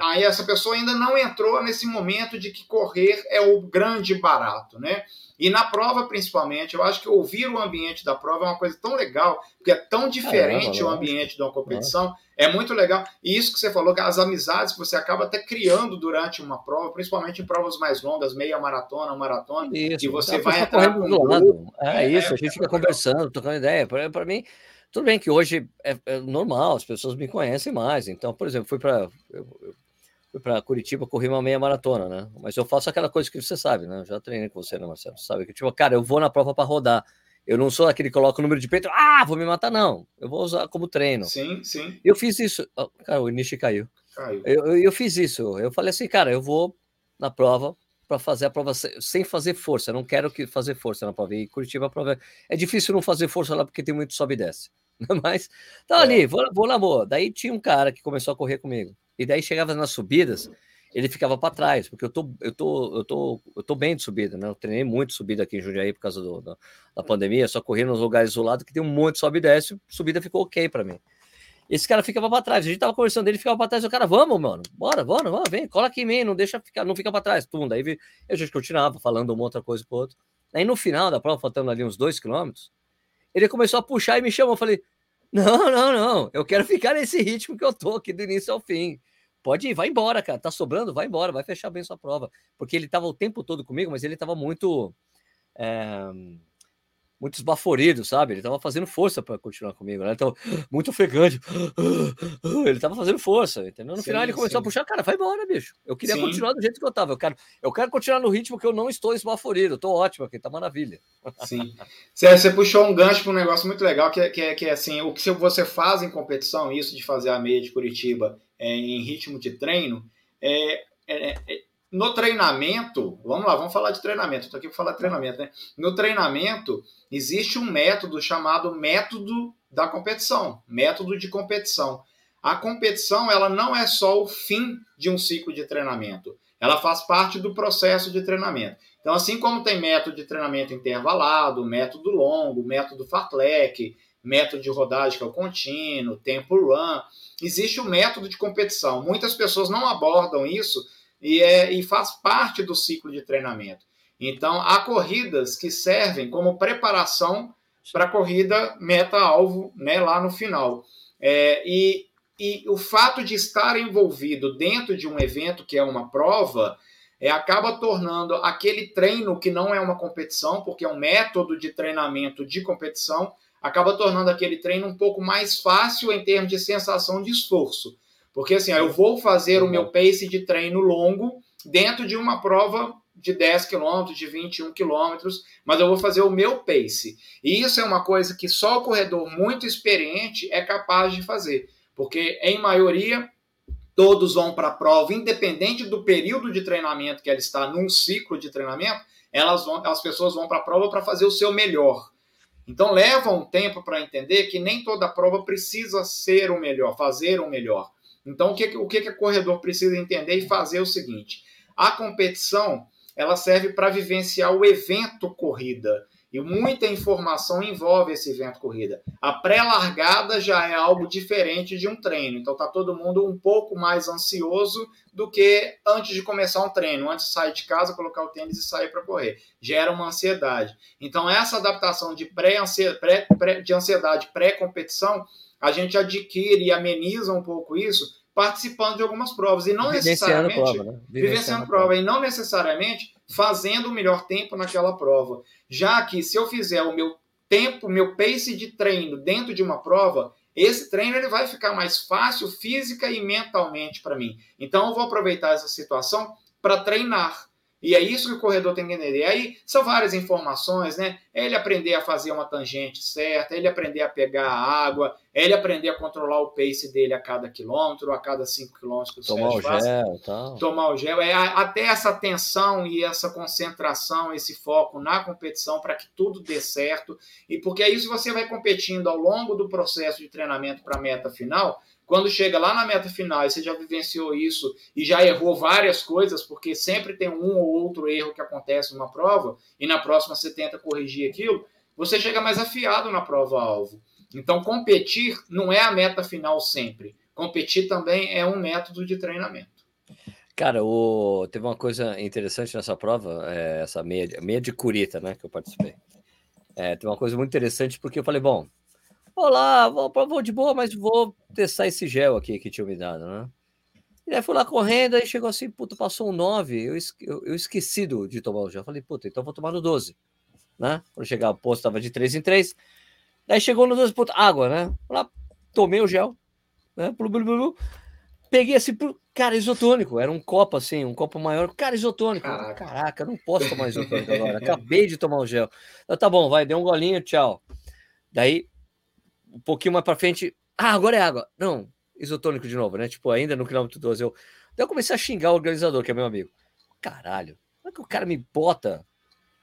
aí essa pessoa ainda não entrou nesse momento de que correr é o grande barato, né? E na prova, principalmente, eu acho que ouvir o ambiente da prova é uma coisa tão legal, porque é tão diferente o ambiente de uma competição, é muito legal. E isso que você falou, que as amizades que você acaba até criando durante uma prova, principalmente em provas mais longas, meia maratona, maratona, isso. e você vai entrar com do lado. É, é, isso, a gente fica conversando, trocando ideia. Para mim, tudo bem que hoje é, é, normal, as pessoas me conhecem mais. Então, por exemplo, fui para fui para Curitiba, corri uma meia maratona, né? Mas eu faço aquela coisa que você sabe, né? Eu já treinei com você, né, Marcelo? Sabe que tipo, cara, eu vou na prova para rodar. Eu não sou aquele que coloca o número de peito, ah, vou me matar, não. Eu vou usar como treino. Sim, sim. Eu fiz isso. Oh, cara, o Nishi caiu. Caiu. Eu, eu, eu, fiz isso. Eu falei assim, cara, eu vou na prova para fazer a prova sem fazer força. Eu não quero que fazer força na prova. E Curitiba a prova é difícil não fazer força lá porque tem muito sobe e desce. Mas tá é. ali, vou, vou na boa. Daí tinha um cara que começou a correr comigo. E daí chegava nas subidas, ele ficava para trás, porque eu tô, eu tô, eu tô, eu tô bem de subida, né? Eu treinei muito subida aqui em Jundiaí por causa do, da, da pandemia, só corri nos lugares isolados que tem um monte de sobe e desce, subida ficou ok para mim. Esse cara ficava para trás, a gente tava conversando dele, ficava para trás, o cara, vamos, mano, bora, bora, bora, vem, cola aqui em mim, não deixa ficar, não fica para trás, tum, daí a gente continuava falando uma outra coisa pro outro. Aí no final da prova, faltando ali uns dois quilômetros, ele começou a puxar e me chamou, eu falei, não, não, não, eu quero ficar nesse ritmo que eu tô aqui do início ao fim pode ir, vai embora, cara. Tá sobrando, vai embora, vai fechar bem sua prova. Porque ele tava o tempo todo comigo, mas ele tava muito. É, muito esbaforido, sabe? Ele tava fazendo força para continuar comigo, né? Então, muito ofegante. Ele tava fazendo força, entendeu? No sim, final ele começou sim. a puxar, cara, vai embora, bicho. Eu queria sim. continuar do jeito que eu tava. Eu quero, eu quero continuar no ritmo que eu não estou esbaforido. Eu tô ótimo aqui, tá maravilha. Sim. Você, você puxou um gancho para um negócio muito legal, que é, que é, que é assim, o que você faz em competição, isso de fazer a meia de Curitiba é, em ritmo de treino, é, é, é no treinamento, vamos lá, vamos falar de treinamento, estou aqui para falar de treinamento, né? No treinamento, existe um método chamado método da competição, método de competição. A competição, ela não é só o fim de um ciclo de treinamento, ela faz parte do processo de treinamento. Então, assim como tem método de treinamento intervalado, método longo, método fartlek, método de rodagem que é o contínuo, tempo run, existe o método de competição. Muitas pessoas não abordam isso e, é, e faz parte do ciclo de treinamento. Então, há corridas que servem como preparação para a corrida meta-alvo né, lá no final. É, e, e o fato de estar envolvido dentro de um evento que é uma prova é, acaba tornando aquele treino que não é uma competição, porque é um método de treinamento de competição, acaba tornando aquele treino um pouco mais fácil em termos de sensação de esforço. Porque assim, ó, eu vou fazer o meu pace de treino longo dentro de uma prova de 10 km, de 21 km, mas eu vou fazer o meu pace. E isso é uma coisa que só o corredor muito experiente é capaz de fazer, porque em maioria todos vão para a prova, independente do período de treinamento que ela está num ciclo de treinamento, elas vão, as pessoas vão para a prova para fazer o seu melhor. Então leva um tempo para entender que nem toda prova precisa ser o melhor, fazer o melhor. Então o que o que o corredor precisa entender e fazer é o seguinte: a competição ela serve para vivenciar o evento corrida. E muita informação envolve esse evento corrida. A pré-largada já é algo diferente de um treino. Então tá todo mundo um pouco mais ansioso do que antes de começar um treino, antes de sair de casa, colocar o tênis e sair para correr. Gera uma ansiedade. Então essa adaptação de pré-ansiedade, pré, pré, de ansiedade pré-competição, a gente adquire e ameniza um pouco isso participando de algumas provas e não vivenciando necessariamente prova, né? vivenciando, vivenciando prova, prova e não necessariamente fazendo o melhor tempo naquela prova. Já que se eu fizer o meu tempo, meu pace de treino dentro de uma prova, esse treino ele vai ficar mais fácil física e mentalmente para mim. Então eu vou aproveitar essa situação para treinar. E é isso que o corredor tem que entender. Aí são várias informações, né? É ele aprender a fazer uma tangente certa, é ele aprender a pegar a água, é ele aprender a controlar o pace dele a cada quilômetro, a cada cinco quilômetros. Tomar o faz. gel tal. Tomar o gel. É até essa atenção e essa concentração, esse foco na competição para que tudo dê certo. E porque aí, se você vai competindo ao longo do processo de treinamento para a meta final, quando chega lá na meta final e você já vivenciou isso e já errou várias coisas, porque sempre tem um ou outro erro que acontece numa prova, e na próxima você tenta corrigir aquilo, você chega mais afiado na prova-alvo. Então, competir não é a meta final sempre. Competir também é um método de treinamento. Cara, o... teve uma coisa interessante nessa prova, é, essa meia, meia de curita, né, que eu participei. É, teve uma coisa muito interessante, porque eu falei, bom, Olá, vou, vou de boa, mas vou testar esse gel aqui que tinha me dado, né? E aí fui lá correndo, aí chegou assim, puta, passou um 9, eu, eu, eu esqueci de tomar o gel. Falei, puta, então vou tomar no 12, né? Quando chegar o posto, tava de 3 em 3. Daí chegou no 12, puta, água, né? Lá, tomei o gel, né? Blu, blu, blu, Peguei assim, cara, isotônico, era um copo assim, um copo maior, cara, isotônico. Caraca, Caraca não posso tomar isotônico agora, acabei de tomar o gel. tá bom, vai, deu um golinho, tchau. Daí um pouquinho mais para frente, ah, agora é água. Não, isotônico de novo, né? Tipo, ainda no quilômetro 12. Eu, daí eu comecei a xingar o organizador, que é meu amigo. Caralho, como é que o cara me bota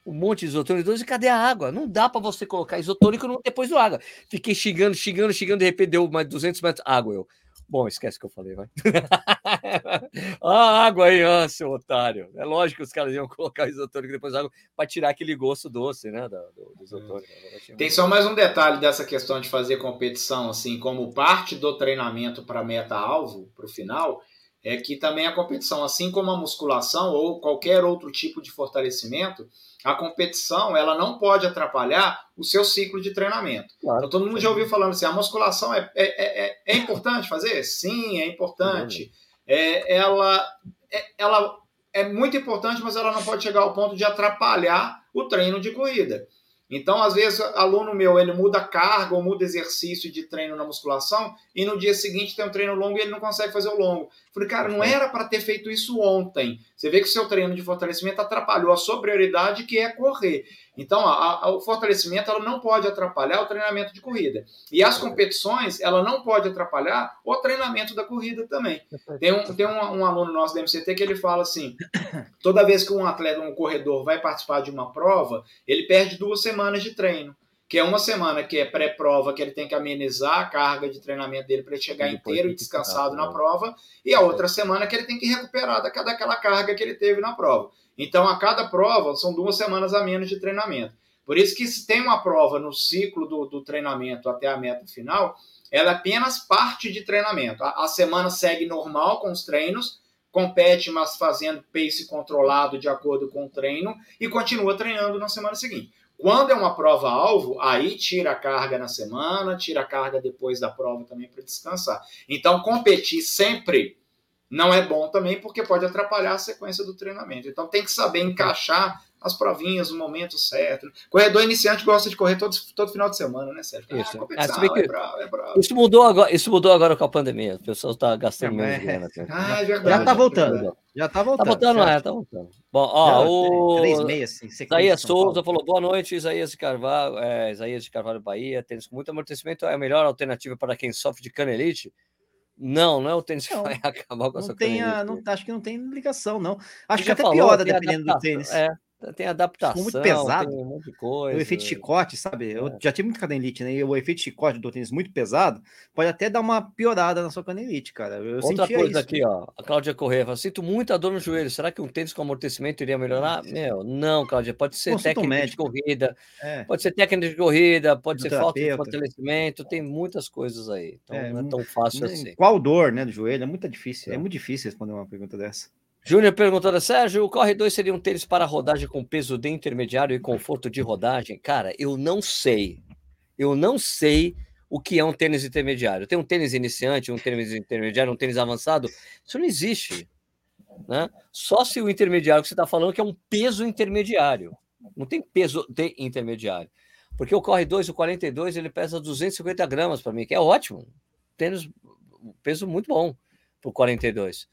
um monte de isotônico 12 e cadê a água? Não dá para você colocar isotônico depois do água. Fiquei xingando, xingando, xingando, de repente deu mais 200 metros água. Eu, Bom, esquece que eu falei, vai. ah, água aí, ah, seu otário. É lógico que os caras iam colocar isotônico depois água para tirar aquele gosto doce, né, do, do isotônico. Tem só mais um detalhe dessa questão de fazer competição, assim, como parte do treinamento para meta-alvo, para o final, é que também a competição, assim como a musculação ou qualquer outro tipo de fortalecimento, a competição ela não pode atrapalhar o seu ciclo de treinamento. Claro, então, todo mundo já ouviu falando assim: a musculação é, é, é, é importante fazer? Sim, é importante. É, ela, é, ela é muito importante, mas ela não pode chegar ao ponto de atrapalhar o treino de corrida. Então, às vezes, aluno meu, ele muda carga ou muda exercício de treino na musculação e no dia seguinte tem um treino longo e ele não consegue fazer o longo. Falei, cara, não era para ter feito isso ontem. Você vê que o seu treino de fortalecimento atrapalhou a sua prioridade, que é correr. Então, a, a, o fortalecimento ela não pode atrapalhar o treinamento de corrida. E as competições, ela não pode atrapalhar o treinamento da corrida também. Tem um, tem um, um aluno nosso da MCT que ele fala assim: toda vez que um atleta, um corredor, vai participar de uma prova, ele perde duas semanas de treino que é uma semana que é pré-prova, que ele tem que amenizar a carga de treinamento dele para ele chegar e inteiro e descansado na prova, e a outra semana que ele tem que recuperar daquela carga que ele teve na prova. Então, a cada prova, são duas semanas a menos de treinamento. Por isso que se tem uma prova no ciclo do, do treinamento até a meta final, ela é apenas parte de treinamento. A, a semana segue normal com os treinos, compete, mas fazendo pace controlado de acordo com o treino, e continua treinando na semana seguinte. Quando é uma prova-alvo, aí tira a carga na semana, tira a carga depois da prova também para descansar. Então, competir sempre não é bom também, porque pode atrapalhar a sequência do treinamento. Então, tem que saber encaixar as provinhas no momento certo. Corredor iniciante gosta de correr todo, todo final de semana, né, Sérgio? Isso. Ah, ah, é bravo, é bravo. Isso, mudou agora, isso mudou agora com a pandemia. O pessoal está gastando é, menos grana. Ah, é verdade. Já está voltando. Já está voltando. Está voltando, é, está voltando. Bom, ó, o... Três meses, assim, Isaías Souza falou, boa noite, Isaías de Carvalho, é, Isaías de Carvalho, Bahia, tênis com muito amortecimento é a melhor alternativa para quem sofre de canelite? Não, não é o tênis que vai acabar com essa canelite. Não, acho que não tem ligação, não. Acho que até falou, piora dependendo do tênis. É, tem adaptação, muito pesado. tem um monte de coisa. O efeito chicote, sabe? É. Eu já tive muito canelite, né? E o efeito chicote do tênis muito pesado pode até dar uma piorada na sua canelite, cara. Eu Outra coisa isso. aqui, ó. A Cláudia Correia fala: sinto muita dor no joelho. Será que um tênis com amortecimento iria melhorar? Meu, não, Cláudia. Pode ser Consulta técnica médico. de corrida, é. pode ser técnica de corrida, pode ser falta de fortalecimento, tem muitas coisas aí. Então é, não é tão fácil assim. Qual dor, né, do joelho? É muito difícil. É, é muito difícil responder uma pergunta dessa. Júnior perguntando, Sérgio, o Corre 2 seria um tênis para rodagem com peso de intermediário e conforto de rodagem? Cara, eu não sei. Eu não sei o que é um tênis intermediário. Tem um tênis iniciante, um tênis intermediário, um tênis avançado? Isso não existe. Né? Só se o intermediário que você está falando que é um peso intermediário. Não tem peso de intermediário. Porque o Corre 2, o 42, ele pesa 250 gramas para mim, que é ótimo. Tênis, peso muito bom para o 42.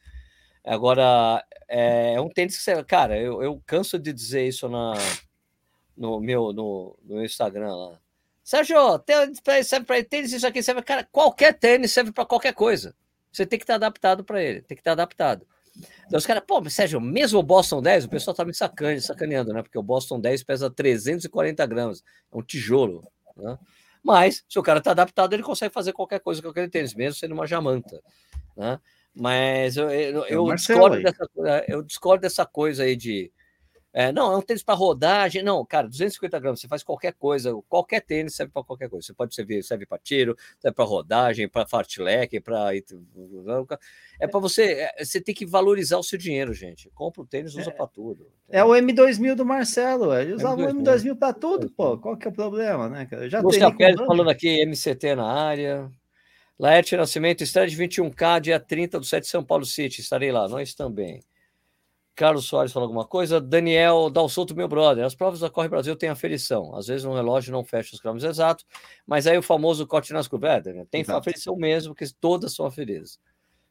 Agora, é, é um tênis que. Cara, eu, eu canso de dizer isso na, no meu no, no Instagram lá. Sérgio, tênis serve para tênis, isso aqui serve. Cara, qualquer tênis serve para qualquer coisa. Você tem que estar adaptado para ele, tem que estar adaptado. Então os caras, pô, mas Sérgio, mesmo o Boston 10, o pessoal tá me sacane, sacaneando, né? Porque o Boston 10 pesa 340 gramas, é um tijolo, né? Mas, se o cara tá adaptado, ele consegue fazer qualquer coisa com aquele tênis, mesmo sendo uma jamanta, né? Mas eu, eu, é eu discordo, dessa, eu discordo dessa coisa aí de. É, não, é um tênis para rodagem. Não, cara, 250 gramas, você faz qualquer coisa, qualquer tênis serve para qualquer coisa. Você pode servir, serve para tiro, serve para rodagem, para fartlek, para. É para você. É, você tem que valorizar o seu dinheiro, gente. Compra o tênis, usa é, para tudo. É o M2000 do Marcelo, ele usava M2000. o M2000 para tudo, pô. Qual que é o problema, né? já Lúcia Pérez falando aqui, MCT na área. Laerte Nascimento, estreia de 21K, dia 30 do 7 São Paulo City. Estarei lá, nós também. Carlos Soares falou alguma coisa. Daniel Dalsoto, meu brother. As provas da Corre Brasil têm aferição. Às vezes um relógio não fecha os quilômetros exatos, mas aí o famoso corte nas cobertas. Né? Tem Exato. aferição mesmo, porque todas são aferidas.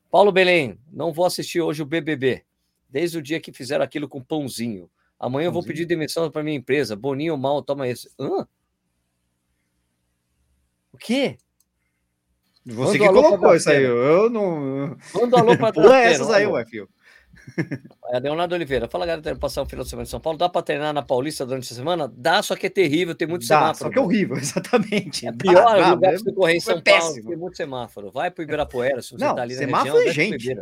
Paulo Belém, não vou assistir hoje o BBB, desde o dia que fizeram aquilo com pãozinho. Amanhã pãozinho? eu vou pedir demissão para minha empresa. Boninho mal, toma esse. Hã? O quê? Você Manda que colocou isso aí, eu não. Manda alô para Pula essas aí, ué, filho. É, Leonardo Oliveira, fala galera, passar um final de semana em São Paulo. Dá para treinar na Paulista durante a semana? Dá, só que é terrível, tem muito Dá, semáforo. Só que é horrível, exatamente. É pior dá, lugar dá, você correr em São Paulo, péssimo. tem muito semáforo. Vai para Ibirapuera, se você não, tá ali na semáforo região, é gente.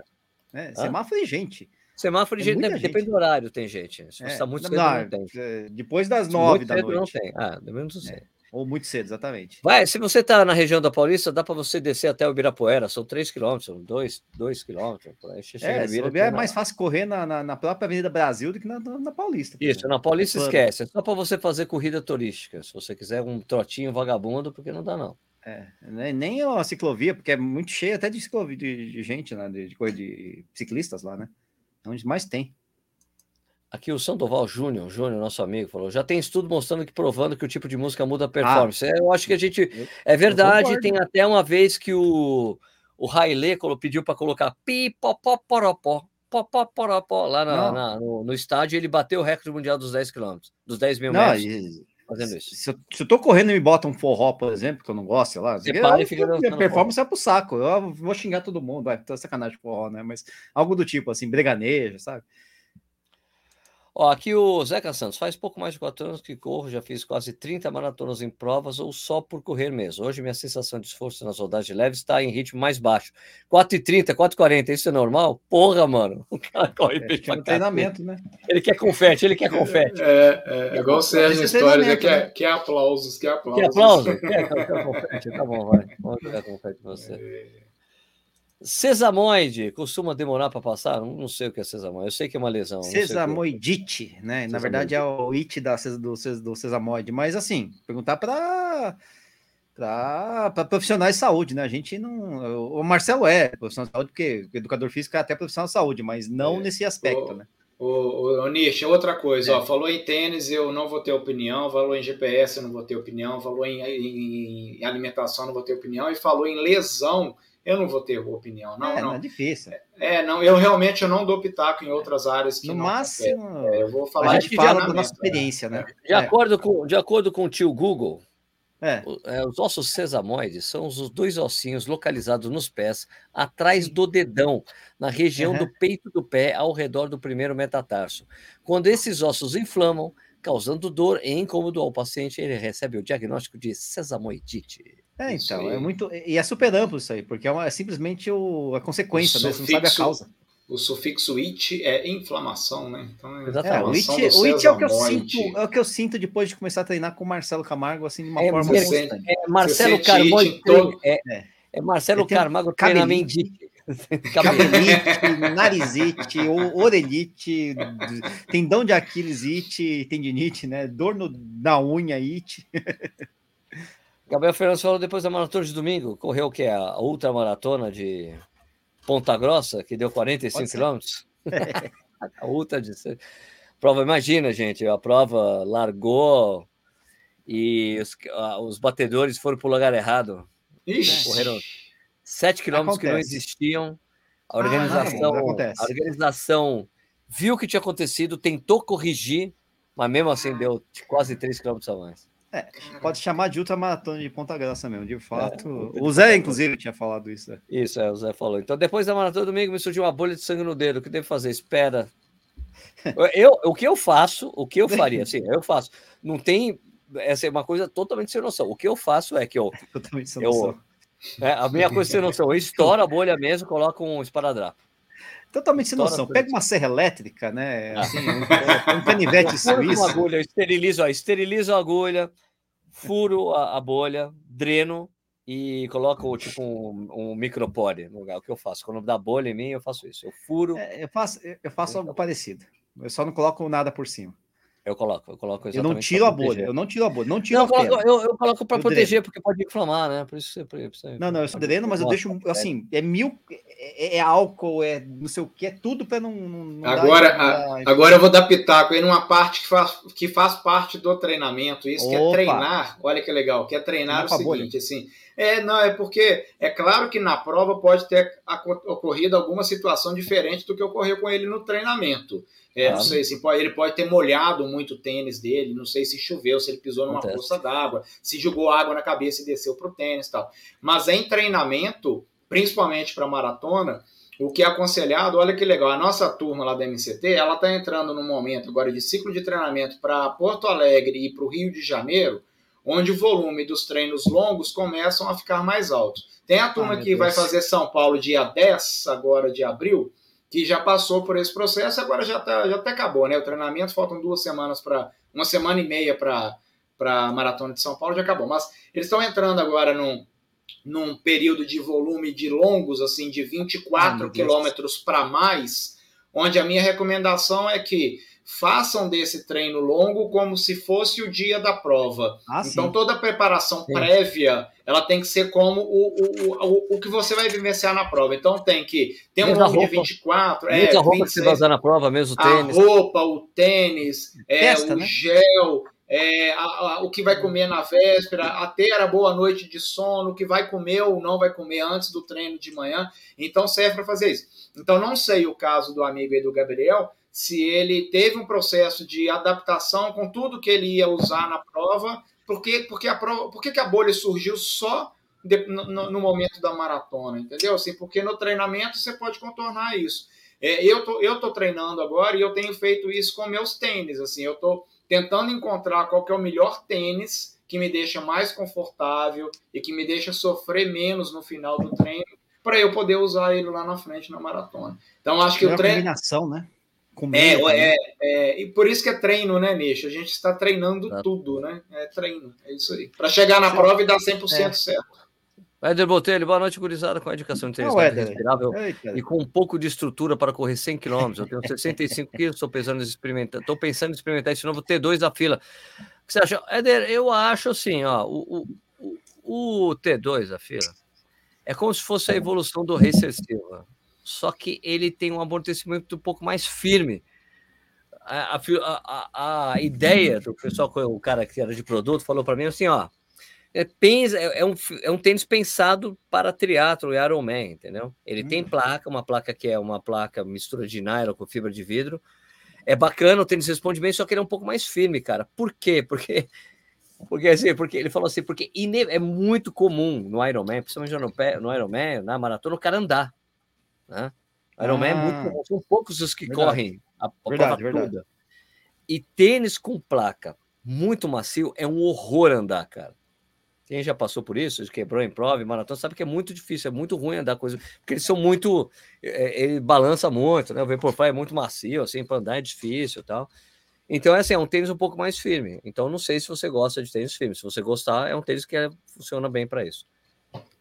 É, semáforo e gente. Semáforo de gente, gente, depende do horário, tem gente. Se você está é, muito cedo, não, não tem. É, depois das nove da noite. Não tem. Ah, menos não sei. Ou muito cedo, exatamente. Vai, se você está na região da Paulista, dá para você descer até o Ibirapuera, são 3 quilômetros, 2, 2 quilômetros. É, é mais fácil correr na, na, na, própria Avenida Brasil do que na, na, na Paulista. Isso, exemplo. na Paulista esquece, é só para você fazer corrida turística, se você quiser um trotinho vagabundo, porque não dá não. É, nem a ciclovia, porque é muito cheio até de ciclovia de, de gente, né, de, de, de ciclistas lá, né? É onde mais tem. Aqui o Sandoval Júnior, Júnior, nosso amigo, falou: já tem estudo mostrando que provando que o tipo de música muda a performance. Ah, eu acho que a gente. É verdade, tem até uma vez que o, o Railê pediu para colocar pi, pó, pó, poropó, pó, pó, poropó, lá na, na, no, no, estádio ele bateu o recorde mundial dos 10 quilômetros, dos 10 mil metros. E, fazendo isso. Se eu, se eu tô correndo e me bota um forró, por exemplo, que eu não gosto, sei lá, você para e fica a performance vai pro saco. Eu vou xingar todo mundo, vai, tá sacanagem forró, né? Mas algo do tipo assim, breganeja, sabe? Ó, aqui o Zeca Santos, faz pouco mais de quatro anos que corro, já fiz quase 30 maratonas em provas ou só por correr mesmo. Hoje minha sensação de esforço nas rodagens leves está em ritmo mais baixo. 4,30, 4,40, isso é normal? Porra, mano. O cara corre é, é treinamento, né? Ele quer confete, ele quer confete. É, é, é igual o Sérgio na história, né? quer, quer aplausos, quer aplausos. Quer aplausos? Quer, quer confete? Tá bom, vai. Vamos quer confete pra você. É. Sesamoide costuma demorar para passar? Não sei o que é sesamoide. Eu sei que é uma lesão. Sesamoidite, é. né? Na verdade é o it da, do, do sesamoide. Mas assim, perguntar para para profissionais de saúde, né? A gente não. O Marcelo é profissional de saúde, porque educador físico é até profissional de saúde, mas não é. nesse aspecto, o, né? O, o, o Nish, outra coisa, é. ó, falou em tênis, eu não vou ter opinião, falou em GPS, eu não vou ter opinião, falou em, em, em alimentação, não vou ter opinião, e falou em lesão eu não vou ter opinião, não. É, não. é difícil. É, não, eu realmente eu não dou pitaco em outras áreas que no máximo. É, eu vou falar a gente fala da nossa experiência, né? De acordo com, de acordo com o tio Google, é. os ossos sesamoides são os dois ossinhos localizados nos pés, atrás do dedão, na região uhum. do peito do pé, ao redor do primeiro metatarso. Quando esses ossos inflamam, causando dor e incômodo ao paciente, ele recebe o diagnóstico de sesamoidite. É, então, é muito. E é super amplo isso aí, porque é, uma, é simplesmente o, a consequência, o né? Você não sabe a causa. O sufixo it é inflamação, né? Então, é Exatamente. É, o it, o it é o que eu sinto, é o que eu sinto depois de começar a treinar com o Marcelo Camargo, assim, de uma é, forma constante. É Marcelo Camargo. Todo... É, é, Marcelo Camargo treinamento Cabelite, narizite, orelite, tendão de Aquiles tendinite, né? Dor no, na unha it. Gabriel Fernandes falou depois da maratona de domingo, correu o que? A ultramaratona de Ponta Grossa, que deu 45 quilômetros. a ultra de. Prova, imagina, gente, a prova largou e os, os batedores foram para o lugar errado. Ixi. Correram 7 quilômetros que não existiam. A organização, ah, a organização viu o que tinha acontecido, tentou corrigir, mas mesmo assim deu quase 3 quilômetros a mais. É, pode chamar de ultramaratona de Ponta Grossa mesmo, de fato. É, o Zé, inclusive, tinha falado isso. Né? Isso, é, o Zé falou. Então, depois da maratona do domingo, me surgiu uma bolha de sangue no dedo. O que devo fazer? Espera. Eu, o que eu faço, o que eu faria, assim, eu faço. Não tem. Essa é uma coisa totalmente sem noção. O que eu faço é que eu. Totalmente sem noção. Eu, é, a minha coisa sem noção, eu estouro a bolha mesmo, coloco um esparadrapo. Totalmente sem noção. Pega uma serra elétrica, né? Assim, um, um canivete suíço. Uma agulha, esterilizo, ó, esterilizo a agulha, furo a, a bolha, dreno e coloco tipo um, um micropore no lugar. O que eu faço? Quando dá bolha em mim, eu faço isso. Eu furo. É, eu faço, eu faço algo parecido. Eu só não coloco nada por cima. Eu coloco, eu coloco Eu não tiro a bolha, eu não tiro a bolha, não tiro não, eu, coloco, eu, eu, coloco para proteger, dreno. porque pode inflamar, né? Por isso, por isso, Não, não, eu sou dreno, mas eu deixo assim, é mil, é, é álcool, é não sei o que, é tudo para não, não, Agora, dar, a, agora eu vou dar pitaco aí numa parte que faz, que faz parte do treinamento, isso Opa. que é treinar, olha que legal, que é treinar o seguinte, assim, é, não, é porque é claro que na prova pode ter ocorrido alguma situação diferente do que ocorreu com ele no treinamento. É, Não sei se pode, ele pode ter molhado muito o tênis dele, não sei se choveu, se ele pisou numa poça d'água, se jogou água na cabeça e desceu para o tênis e tal. Mas em treinamento, principalmente para maratona, o que é aconselhado, olha que legal, a nossa turma lá da MCT, ela está entrando num momento agora de ciclo de treinamento para Porto Alegre e para o Rio de Janeiro, onde o volume dos treinos longos começam a ficar mais alto. Tem a turma ah, que Deus. vai fazer São Paulo dia 10, agora de abril, que já passou por esse processo, agora já, tá, já até acabou, né? O treinamento faltam duas semanas para uma semana e meia para a maratona de São Paulo, já acabou. Mas eles estão entrando agora num, num período de volume de longos, assim, de 24 quilômetros para mais, onde a minha recomendação é que façam desse treino longo como se fosse o dia da prova. Ah, então, sim. toda a preparação sim. prévia ela tem que ser como o, o, o, o que você vai vivenciar na prova. Então, tem que ter um longo de 24. É, a roupa 26, que você vai usar na prova, mesmo o tênis. A roupa, o tênis, é, o né? gel. É, a, a, o que vai comer na véspera, a ter a boa noite de sono, o que vai comer ou não vai comer antes do treino de manhã. Então serve para fazer isso. Então não sei o caso do amigo aí do Gabriel, se ele teve um processo de adaptação com tudo que ele ia usar na prova, porque, porque, a, prova, porque que a bolha surgiu só de, no, no, momento da maratona, entendeu? Assim, porque no treinamento você pode contornar isso. É, eu, tô, eu tô treinando agora e eu tenho feito isso com meus tênis. Assim, eu tô tentando encontrar qual que é o melhor tênis que me deixa mais confortável e que me deixa sofrer menos no final do treino para eu poder usar ele lá na frente na maratona. Então acho que o treino combinação, né? Com é, é, é, e por isso que é treino, né, Nish? A gente está treinando tudo, né? É treino, é isso aí. Para chegar na prova e dar 100% é. certo. Éder Botelho, boa noite, gurizada, com a educação inteligente respirável e com um pouco de estrutura para correr 100 km. Eu tenho 65 quilos, estou pensando em experimentar, estou pensando em experimentar esse novo T2 da fila. O que você acha? Éder, eu acho assim, ó, o, o, o T2 da fila é como se fosse a evolução do Racer Silva, só que ele tem um amortecimento um pouco mais firme. A, a, a, a ideia do pessoal, o cara que era de produto, falou para mim assim, ó, é, pensa, é, é, um, é um tênis pensado para triatlo e Ironman, entendeu? Ele hum. tem placa, uma placa que é uma placa mistura de nylon com fibra de vidro. É bacana, o tênis responde bem, só que ele é um pouco mais firme, cara. Por quê? Porque porque assim, porque ele falou assim, porque é muito comum no Ironman, principalmente no, no Ironman, na maratona, o cara andar, né? Ironman ah, é muito comum, são poucos os que verdade. correm a, a verdade, prova verdade. toda. E tênis com placa muito macio é um horror andar, cara. Quem já passou por isso, quebrou em prova, em maratona, sabe que é muito difícil, é muito ruim andar coisa, porque eles são muito, é, ele balança muito, né? O Vaporfly é muito macio, assim, para andar é difícil, tal. Então é assim, é um tênis um pouco mais firme. Então não sei se você gosta de tênis firme. Se você gostar, é um tênis que é, funciona bem para isso.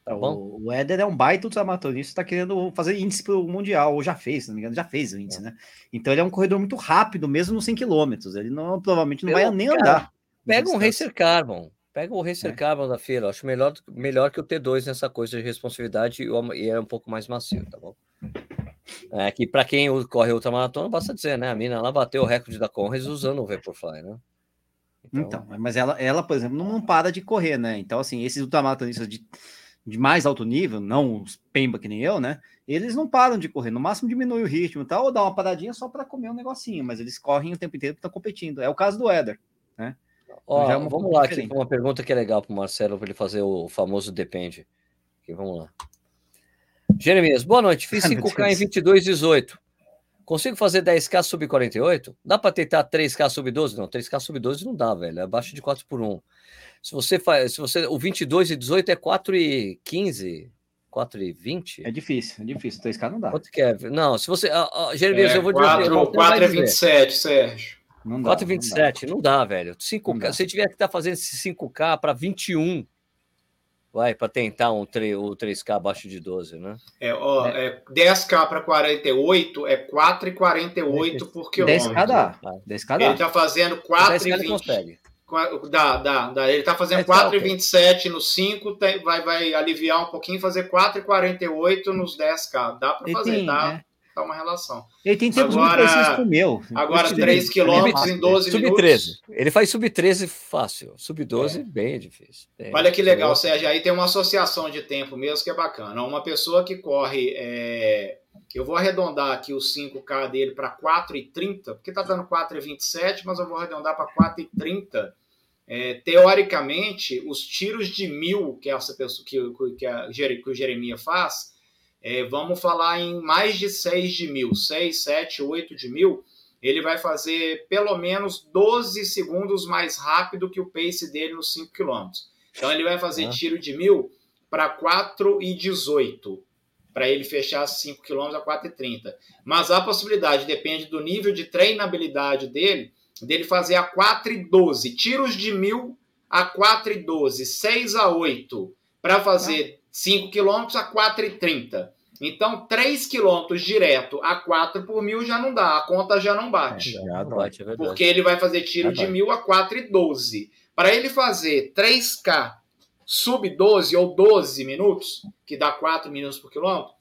Tá bom? O Éder é um baita ultramaratonista, está querendo fazer índice para o Mundial, ou já fez, se não me engano, já fez o índice, é. né? Então ele é um corredor muito rápido, mesmo nos 100 km. Ele não, provavelmente não Eu, vai nem cara, andar. Pega um Racer Carbon, Pega o Racer é. Carbon da feira, acho melhor, melhor que o T2 nessa coisa de responsividade e é um pouco mais macio, tá bom? É que para quem corre ultramaratona, basta dizer, né? A mina lá bateu o recorde da Conrads usando o Vaporfly, né? Então... então, mas ela, ela, por exemplo, não para de correr, né? Então, assim, esses ultramaratonistas de, de mais alto nível, não os pemba que nem eu, né? Eles não param de correr, no máximo diminui o ritmo e tal, ou dá uma paradinha só para comer um negocinho, mas eles correm o tempo inteiro porque estão competindo. É o caso do Éder, né? Ó, é vamos lá aqui uma pergunta que é legal para o Marcelo para ele fazer o famoso depende. Aqui, vamos lá. Jeremias, boa noite. Fiz 5K em 22,18. Consigo fazer 10K sub 48? Dá para tentar 3K sub 12? Não, 3K sub 12 não dá, velho. É abaixo de 4 por 1. Se você faz, se você, o 22 e 18 é 4 e 15, 4 e 20? É difícil, é difícil. 3K não dá. Quanto que é? Não, se você, uh, uh, Jeremias, é, eu vou 4, dizer. 4 e 27, Sérgio. Não dá, 4,27, não, não dá, velho. 5K, não dá. se tiver que estar tá fazendo esse 5K para 21, vai, para tentar um 3, o 3K abaixo de 12, né? É, ó, é. é 10K para 48 é 4,48 por quilômetro. 10K dá. 10K dá. Ele tá fazendo 4,20. consegue. Dá, dá, dá. Ele tá fazendo 4,27 no 5, vai, vai aliviar um pouquinho, fazer 4,48 nos 10K. Dá para fazer, tem, tá? É tá uma relação. Ele tem tempos agora, muito parecidos com o meu. Agora, 3 km em 12 sub minutos. 13. Ele faz sub 13 fácil. Sub 12, é. bem difícil. Bem Olha que legal, Sérgio. Aí tem uma associação de tempo mesmo que é bacana. Uma pessoa que corre. É... Eu vou arredondar aqui o 5K dele para 4,30, porque tá dando 4,27, mas eu vou arredondar para 4,30. É, teoricamente, os tiros de mil que essa pessoa que, que, a, que o Jeremias faz é, vamos falar em mais de 6 de mil, 6, 7, 8 de mil, ele vai fazer pelo menos 12 segundos mais rápido que o pace dele nos 5 km. Então ele vai fazer tiro de mil para 4 e 18, para ele fechar 5 km a 4 e 30. Mas a possibilidade depende do nível de treinabilidade dele, dele fazer a 4 e 12, tiros de mil a 4 e 12, 6 a 8, para fazer 5 km a 4,30. Então, 3 km direto a 4 por mil já não dá, a conta já não bate. É, já bate é porque ele vai fazer tiro já de mil a 4,12. Para ele fazer 3K sub 12 ou 12 minutos, que dá 4 minutos por quilômetro,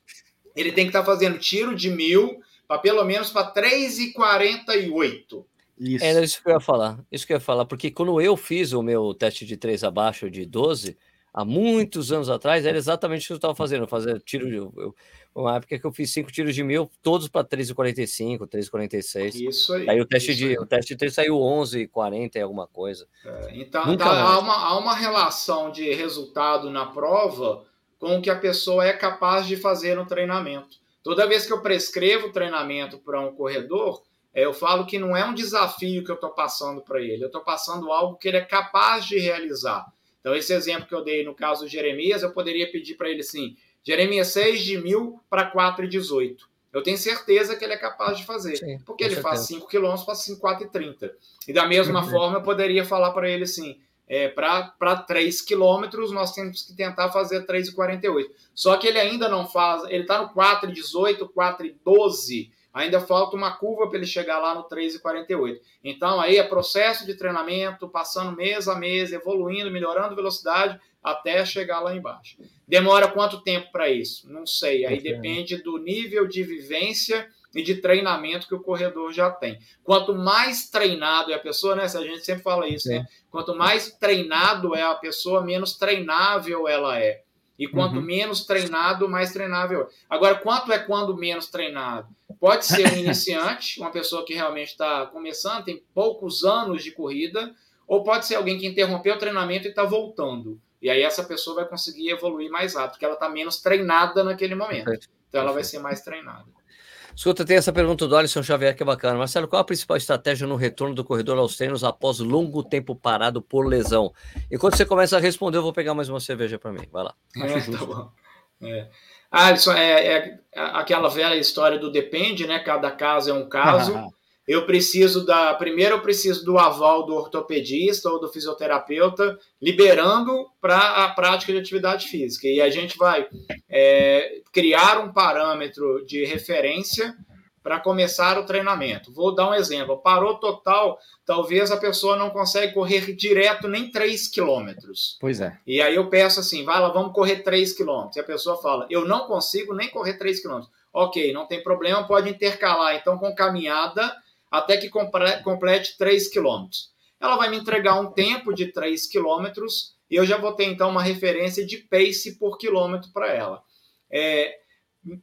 ele tem que estar tá fazendo tiro de mil para pelo menos para 3,48. Isso. É isso que eu ia falar. Isso que eu ia falar, porque quando eu fiz o meu teste de 3 abaixo de 12, há muitos anos atrás, era exatamente o que eu estava fazendo, fazer tiro de. Eu, uma época que eu fiz cinco tiros de mil, todos para 13,45, 13,46. Isso aí. Aí o teste, de, aí. O teste de 3 saiu 11,40 e alguma coisa. É, então, então há, uma, há uma relação de resultado na prova com o que a pessoa é capaz de fazer no treinamento. Toda vez que eu prescrevo treinamento para um corredor, é, eu falo que não é um desafio que eu estou passando para ele, eu estou passando algo que ele é capaz de realizar. Então, esse exemplo que eu dei no caso do Jeremias, eu poderia pedir para ele assim: Jeremias 6 de mil para 4 e 18. Eu tenho certeza que ele é capaz de fazer. Sim, porque ele certeza. faz 5 km, faz 4,30. E da mesma uhum. forma, eu poderia falar para ele assim: é, para 3 quilômetros, nós temos que tentar fazer 3,48. Só que ele ainda não faz, ele está no 4,18, 4,12. Ainda falta uma curva para ele chegar lá no 3,48. Então, aí é processo de treinamento, passando mês a mês, evoluindo, melhorando velocidade, até chegar lá embaixo. Demora quanto tempo para isso? Não sei. Aí depende do nível de vivência e de treinamento que o corredor já tem. Quanto mais treinado é a pessoa, né? A gente sempre fala isso, né? Quanto mais treinado é a pessoa, menos treinável ela é. E quanto uhum. menos treinado, mais treinável. Agora, quanto é quando menos treinado? Pode ser um iniciante, uma pessoa que realmente está começando, tem poucos anos de corrida, ou pode ser alguém que interrompeu o treinamento e está voltando. E aí essa pessoa vai conseguir evoluir mais rápido, porque ela está menos treinada naquele momento. Então ela vai ser mais treinada. Escuta, tem essa pergunta do Alisson Xavier que é bacana. Marcelo, qual a principal estratégia no retorno do corredor aos treinos após longo tempo parado por lesão? E quando você começa a responder, eu vou pegar mais uma cerveja para mim. Vai lá. É, tá bom. É. Alisson, é, é, aquela velha história do depende, né? Cada caso é um caso. eu preciso da. Primeiro, eu preciso do aval do ortopedista ou do fisioterapeuta liberando para a prática de atividade física. E a gente vai é, criar um parâmetro de referência para começar o treinamento. Vou dar um exemplo. Parou total, talvez a pessoa não consegue correr direto nem 3 quilômetros. Pois é. E aí eu peço assim, vai lá, vamos correr 3 quilômetros. E a pessoa fala, eu não consigo nem correr 3 quilômetros. Ok, não tem problema, pode intercalar então com caminhada até que complete 3 quilômetros. Ela vai me entregar um tempo de 3 quilômetros e eu já vou ter então uma referência de pace por quilômetro para ela. É,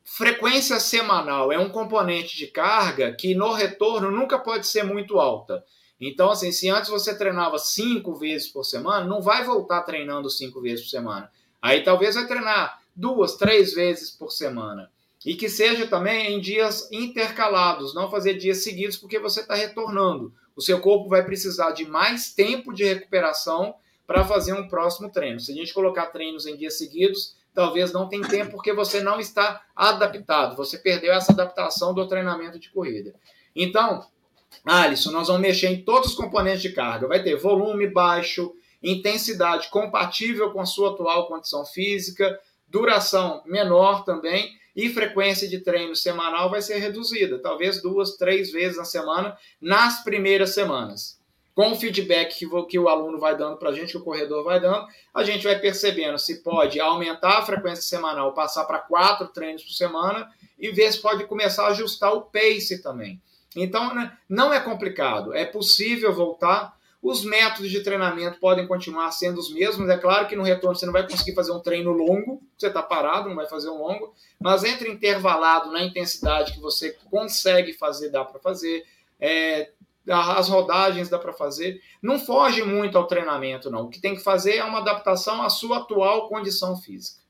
frequência semanal é um componente de carga que no retorno nunca pode ser muito alta. Então, assim, se antes você treinava cinco vezes por semana, não vai voltar treinando cinco vezes por semana. Aí talvez vai treinar duas, três vezes por semana. E que seja também em dias intercalados, não fazer dias seguidos, porque você está retornando. O seu corpo vai precisar de mais tempo de recuperação para fazer um próximo treino. Se a gente colocar treinos em dias seguidos, talvez não tenha tempo porque você não está adaptado. Você perdeu essa adaptação do treinamento de corrida. Então, Alisson, nós vamos mexer em todos os componentes de carga. Vai ter volume baixo, intensidade compatível com a sua atual condição física, duração menor também e frequência de treino semanal vai ser reduzida, talvez duas, três vezes na semana, nas primeiras semanas. Com o feedback que, que o aluno vai dando para a gente, que o corredor vai dando, a gente vai percebendo se pode aumentar a frequência semanal, passar para quatro treinos por semana e ver se pode começar a ajustar o pace também. Então, né, não é complicado, é possível voltar os métodos de treinamento podem continuar sendo os mesmos. É claro que no retorno você não vai conseguir fazer um treino longo, você está parado, não vai fazer um longo, mas entre intervalado na intensidade que você consegue fazer, dá para fazer. É, as rodagens dá para fazer. Não foge muito ao treinamento, não. O que tem que fazer é uma adaptação à sua atual condição física.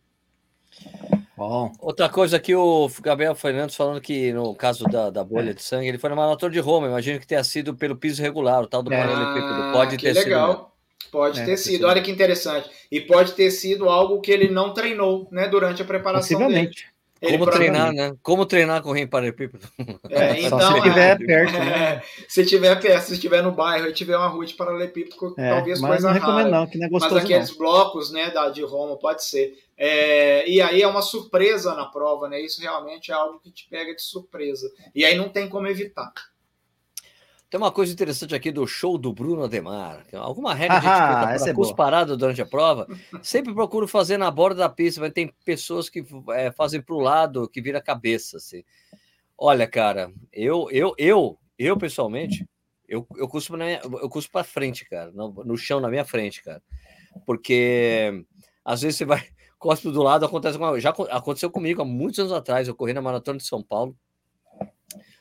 Bom. Outra coisa aqui, o Gabriel Fernandes falando que no caso da, da bolha é. de sangue, ele foi na maratona de Roma. Imagino que tenha sido pelo piso regular, o tal do é. paralelepípedo. Pode que ter legal. sido. Pode é, ter sido, olha que interessante. E pode ter sido algo que ele não treinou né, durante a preparação dele. Ele Como treinar, né? Como treinar com o paralelepípedo? É, então, se tiver perto. Né? É, se tiver perto, se estiver no bairro e tiver uma rua de paralelepípedo, é, talvez coisa não rara. Não, que não é gostoso, mas aqueles não. blocos né, da, de Roma, pode ser. É, e aí é uma surpresa na prova, né? Isso realmente é algo que te pega de surpresa. E aí não tem como evitar. Tem uma coisa interessante aqui do show do Bruno Ademar. Alguma regra de etiqueta para é parado durante a prova? Sempre procuro fazer na borda da pista, mas tem pessoas que é, fazem para o lado, que vira cabeça. Assim. Olha, cara, eu, eu, eu, eu pessoalmente, eu, eu custo eu custo para frente, cara, no, no chão na minha frente, cara, porque às vezes você vai cospe do lado, acontece já aconteceu comigo há muitos anos atrás, eu corri na maratona de São Paulo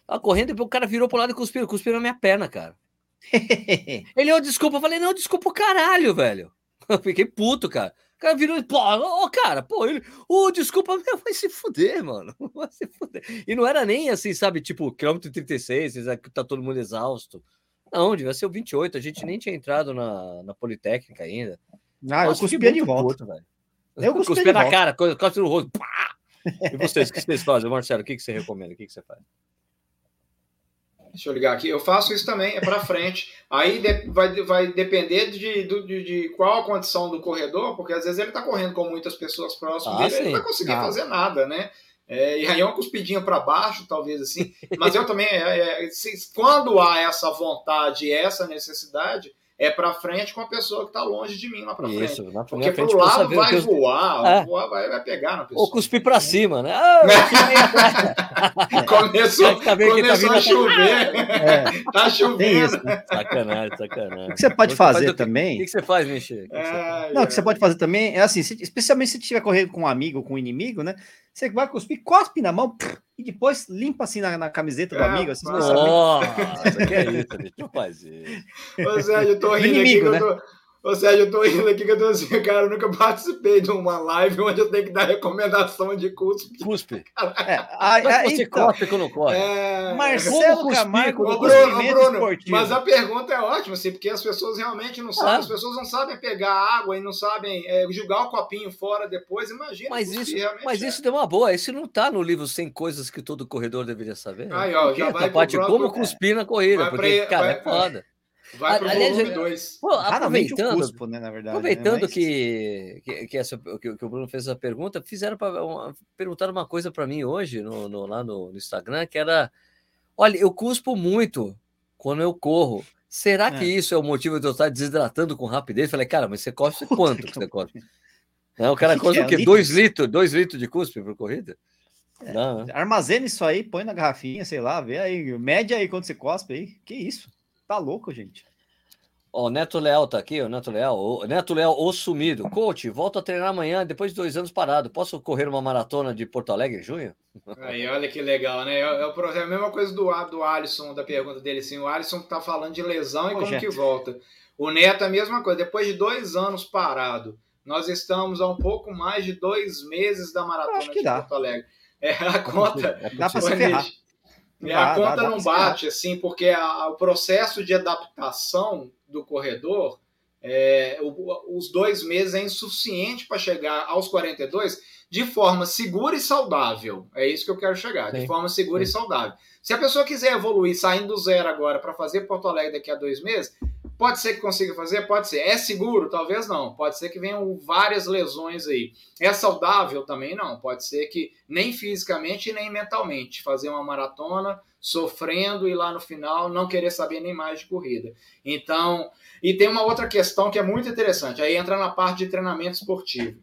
Tava correndo e o cara virou pro lado e cuspiu, cuspiu na minha perna, cara. Ele, oh, desculpa. Eu falei, não, desculpa o caralho, velho. Eu fiquei puto, cara. O cara virou e, pô, ô, cara, pô, ele, ô, desculpa, meu, vai se fuder, mano. Vai se fuder. E não era nem assim, sabe, tipo, quilômetro 36, que tá todo mundo exausto. Não, devia ser o 28, a gente nem tinha entrado na, na Politécnica ainda. Ah, eu cuspia de volta. velho. eu cuspia na volta. cara, cospe no rosto, pá! E vocês, o que vocês fazem, Marcelo? O que, que você recomenda? O que, que você faz? Deixa eu ligar aqui. Eu faço isso também, é para frente. Aí de, vai, vai depender de, de, de, qual a condição do corredor, porque às vezes ele está correndo com muitas pessoas próximas ah, dele, sim. ele não vai conseguir ah. fazer nada, né? É, e aí é uma cuspidinha para baixo, talvez assim. Mas eu também, é, é, se, quando há essa vontade, essa necessidade, é para frente com a pessoa que está longe de mim lá para frente. Isso, na Porque para o lado vai voar, é. voar vai, vai, pegar na pessoa. Ou cuspir para cima, né? Ah, começou tá começou tá a chover. É. tá chovendo. Isso, né? Sacanagem, sacanagem. O que você pode fazer faz também? O que você faz, Michel? Não, o que você pode fazer também é assim, especialmente se estiver correndo com um amigo ou com um inimigo, né? Você vai cuspir, cospe na mão e depois limpa assim na, na camiseta do é, amigo. Assim, nossa, que é isso, deixa eu fazer. Ô, Sérgio, eu tô rindo inimigo, aqui, né? eu tô, Ô Sérgio, eu tô indo aqui que eu tô assim, cara, eu nunca participei de uma live onde eu tenho que dar recomendação de cuspe. Cuspe. É, aí, aí, você então, cospe quando corre. É... Marcelo Camargo, o Bruno, Bruno mas a pergunta é ótima, assim, porque as pessoas realmente não sabem, ah. as pessoas não sabem pegar água e não sabem é, jogar o copinho fora depois, imagina. Mas isso, mas é. isso deu uma boa, isso não tá no livro 100 coisas que todo corredor deveria saber. Aí, ó, já vai a parte de como cuspir na corrida, porque, cara, vai, é foda. Vai pro Aliás, volume 2. Aproveitando, cuspo, né, na verdade, aproveitando né? Mas... que, que, que, essa, que, que, o Bruno fez essa pergunta, fizeram pra, uma, perguntaram uma coisa para mim hoje no, no, lá no, no, Instagram, que era: olha, eu cuspo muito quando eu corro. Será é. que isso é o motivo de eu estar desidratando com rapidez? Eu falei, cara, mas você cospe quanto que você cospe? Não, o cara cospe o quê? Dois litros, dois litros de cuspe por corrida? É, Não, né? Armazena isso aí, põe na garrafinha, sei lá, vê aí, mede aí quando você cospe aí. Que isso? Tá louco, gente. Ó, o Neto Leal tá aqui, o Neto Leal. O Neto Leal, o sumido. Coach, volto a treinar amanhã, depois de dois anos parado. Posso correr uma maratona de Porto Alegre em junho? Aí, olha que legal, né? É, é, é a mesma coisa do, do Alisson, da pergunta dele, assim. O Alisson tá falando de lesão e como gente. que volta. O Neto é a mesma coisa. Depois de dois anos parado, nós estamos a um pouco mais de dois meses da maratona de dá. Porto Alegre. É, a conta... Dá pra se ferrar. É, a conta dá, dá não bate, assim, porque a, o processo de adaptação do corredor, é, o, os dois meses é insuficiente para chegar aos 42 de forma segura e saudável. É isso que eu quero chegar, Sim. de forma segura Sim. e saudável. Se a pessoa quiser evoluir saindo do zero agora para fazer Porto Alegre daqui a dois meses, Pode ser que consiga fazer? Pode ser. É seguro? Talvez não. Pode ser que venham várias lesões aí. É saudável? Também não. Pode ser que nem fisicamente nem mentalmente. Fazer uma maratona sofrendo e lá no final não querer saber nem mais de corrida. Então, e tem uma outra questão que é muito interessante. Aí entra na parte de treinamento esportivo.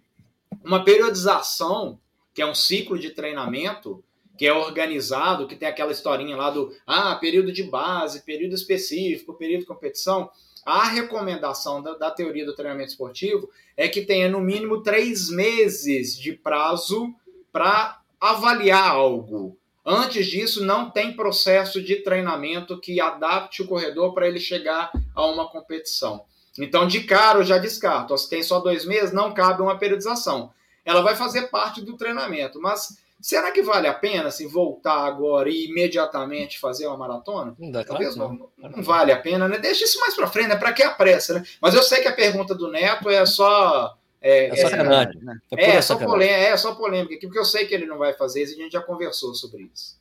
Uma periodização, que é um ciclo de treinamento, que é organizado, que tem aquela historinha lá do ah, período de base, período específico, período de competição. A recomendação da, da, teoria do treinamento esportivo é que tenha no mínimo três meses de prazo para avaliar algo. Antes disso, não tem processo de treinamento que adapte o corredor para ele chegar a uma competição. Então, de cara, eu já descarto. Se tem só dois meses, não cabe uma periodização. Ela vai fazer parte do treinamento, mas Será que vale a pena assim, voltar agora e imediatamente fazer uma maratona? Não dá, Talvez não. Não, não, vale a pena, né? Deixa isso mais para frente, né? Para que a pressa, né? Mas eu sei que a pergunta do Neto é só. É, é sacanagem, né? É, é, só polêmica, é só polêmica aqui, porque eu sei que ele não vai fazer isso e a gente já conversou sobre isso.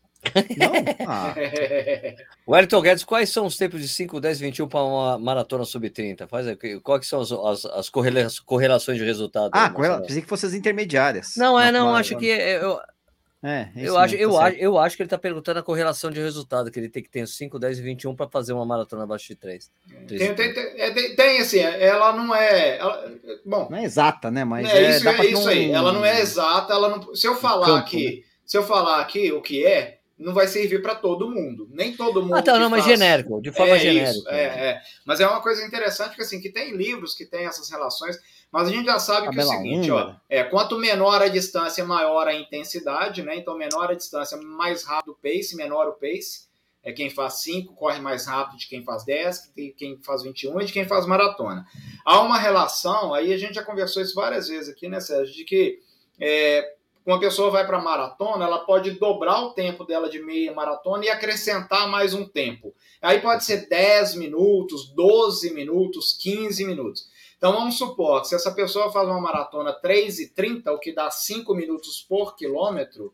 Ah. o Wellington Guedes, quais são os tempos de 5, 10, 21 para uma maratona sub-30? Faz quais são as, as, as correlações de resultado? Ah, correla... pensei que fossem as intermediárias. Não, é, não, acho que é, eu, é, eu, acho, eu, tá acho, eu acho que ele está perguntando a correlação de resultado, que ele tem que ter 5, 10 e 21 para fazer uma maratona abaixo de 3. Tem, tem, tem, tem, tem, assim, ela não é. Ela, bom, não é exata, né? Mas é, é isso, é isso um... aí. Ela não é exata, ela não. Se eu falar campo, aqui, né? se eu falar aqui o que é, não vai servir para todo mundo. Nem todo mundo. Ah, tá, não, mas faz... genérico, de forma é genérica. Isso, é, é. Mas é uma coisa interessante que assim, que tem livros que tem essas relações. Mas a gente já sabe que é o seguinte, ó, é, quanto menor a distância, maior a intensidade, né? Então, menor a distância, mais rápido o pace, menor o pace. É quem faz 5 corre mais rápido de quem faz 10, de quem faz 21 e de quem faz maratona. há uma relação, aí a gente já conversou isso várias vezes aqui, né, Sérgio, de que é, uma pessoa vai para maratona, ela pode dobrar o tempo dela de meia maratona e acrescentar mais um tempo. Aí pode ser 10 minutos, 12 minutos, 15 minutos. Então vamos supor que se essa pessoa faz uma maratona 3 e 30, o que dá 5 minutos por quilômetro,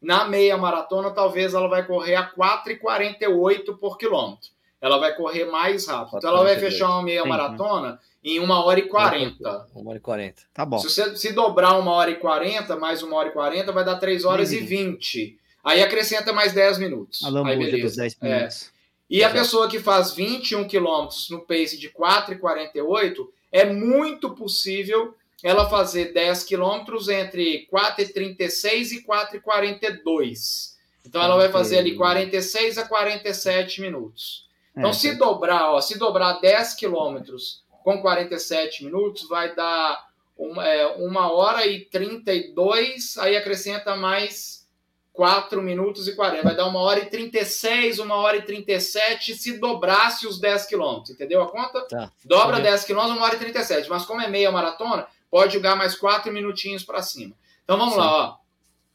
na meia maratona talvez ela vai correr a 4,48 por quilômetro. Ela vai correr mais rápido. Então ela vai fechar uma meia maratona em uma hora e quarenta. Uma hora e quarenta. Tá bom. Se você se dobrar uma hora e quarenta, mais uma hora e quarenta, vai dar três horas e vinte. Aí acrescenta mais 10 minutos. A lambuja dos 10 É. minutos. E a pessoa que faz 21 quilômetros no pace de 4,48, é muito possível ela fazer 10 quilômetros entre 4,36 e 4,42. Então ela vai fazer ali 46 a 47 minutos. Então, É, se dobrar, ó, se dobrar 10 quilômetros com 47 minutos, vai dar uma, é, uma hora e 32, aí acrescenta mais 4 minutos e 40. Vai dar uma hora e 36, uma hora e 37, se dobrasse os 10 quilômetros. Entendeu a conta? Tá. Dobra Entendi. 10 quilômetros, uma hora e 37. Mas como é meia maratona, pode jogar mais 4 minutinhos para cima. Então vamos Sim. lá, ó.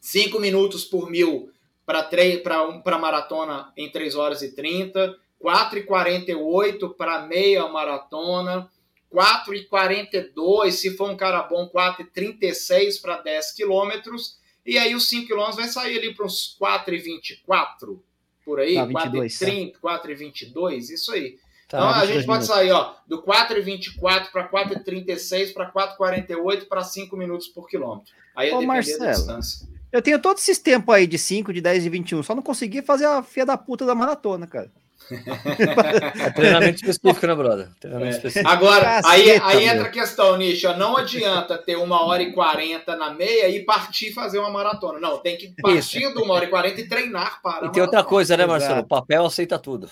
5 minutos por mil para maratona em 3 horas e 30. 4,48 para meia maratona, 4,42 se for um cara bom, 4,36 para 10 quilômetros, e aí os 5 quilômetros vai sair ali para uns 4,24 por aí, Tá, 22, 4,30, 4,22, isso aí. Tá, então a 22 gente pode minutos. sair ó, do 4,24 para 4,36 para 4,48 para 5 minutos por quilômetro. Aí é Ô, depender da Marcelo, distância. Eu tenho todos esses tempos aí de 5, de 10 e 21. Só não consegui fazer a fia da puta da maratona, cara. É treinamento específico, né, brother? Treinamento É. específico. Agora, Caceta, aí, aí entra a questão, Nicho. ó, Não adianta ter uma hora e quarenta na meia e partir fazer uma maratona. Não, tem que partir de uma hora e quarenta e treinar para. E tem outra maratona. coisa, né, Exato. Marcelo? O papel aceita tudo.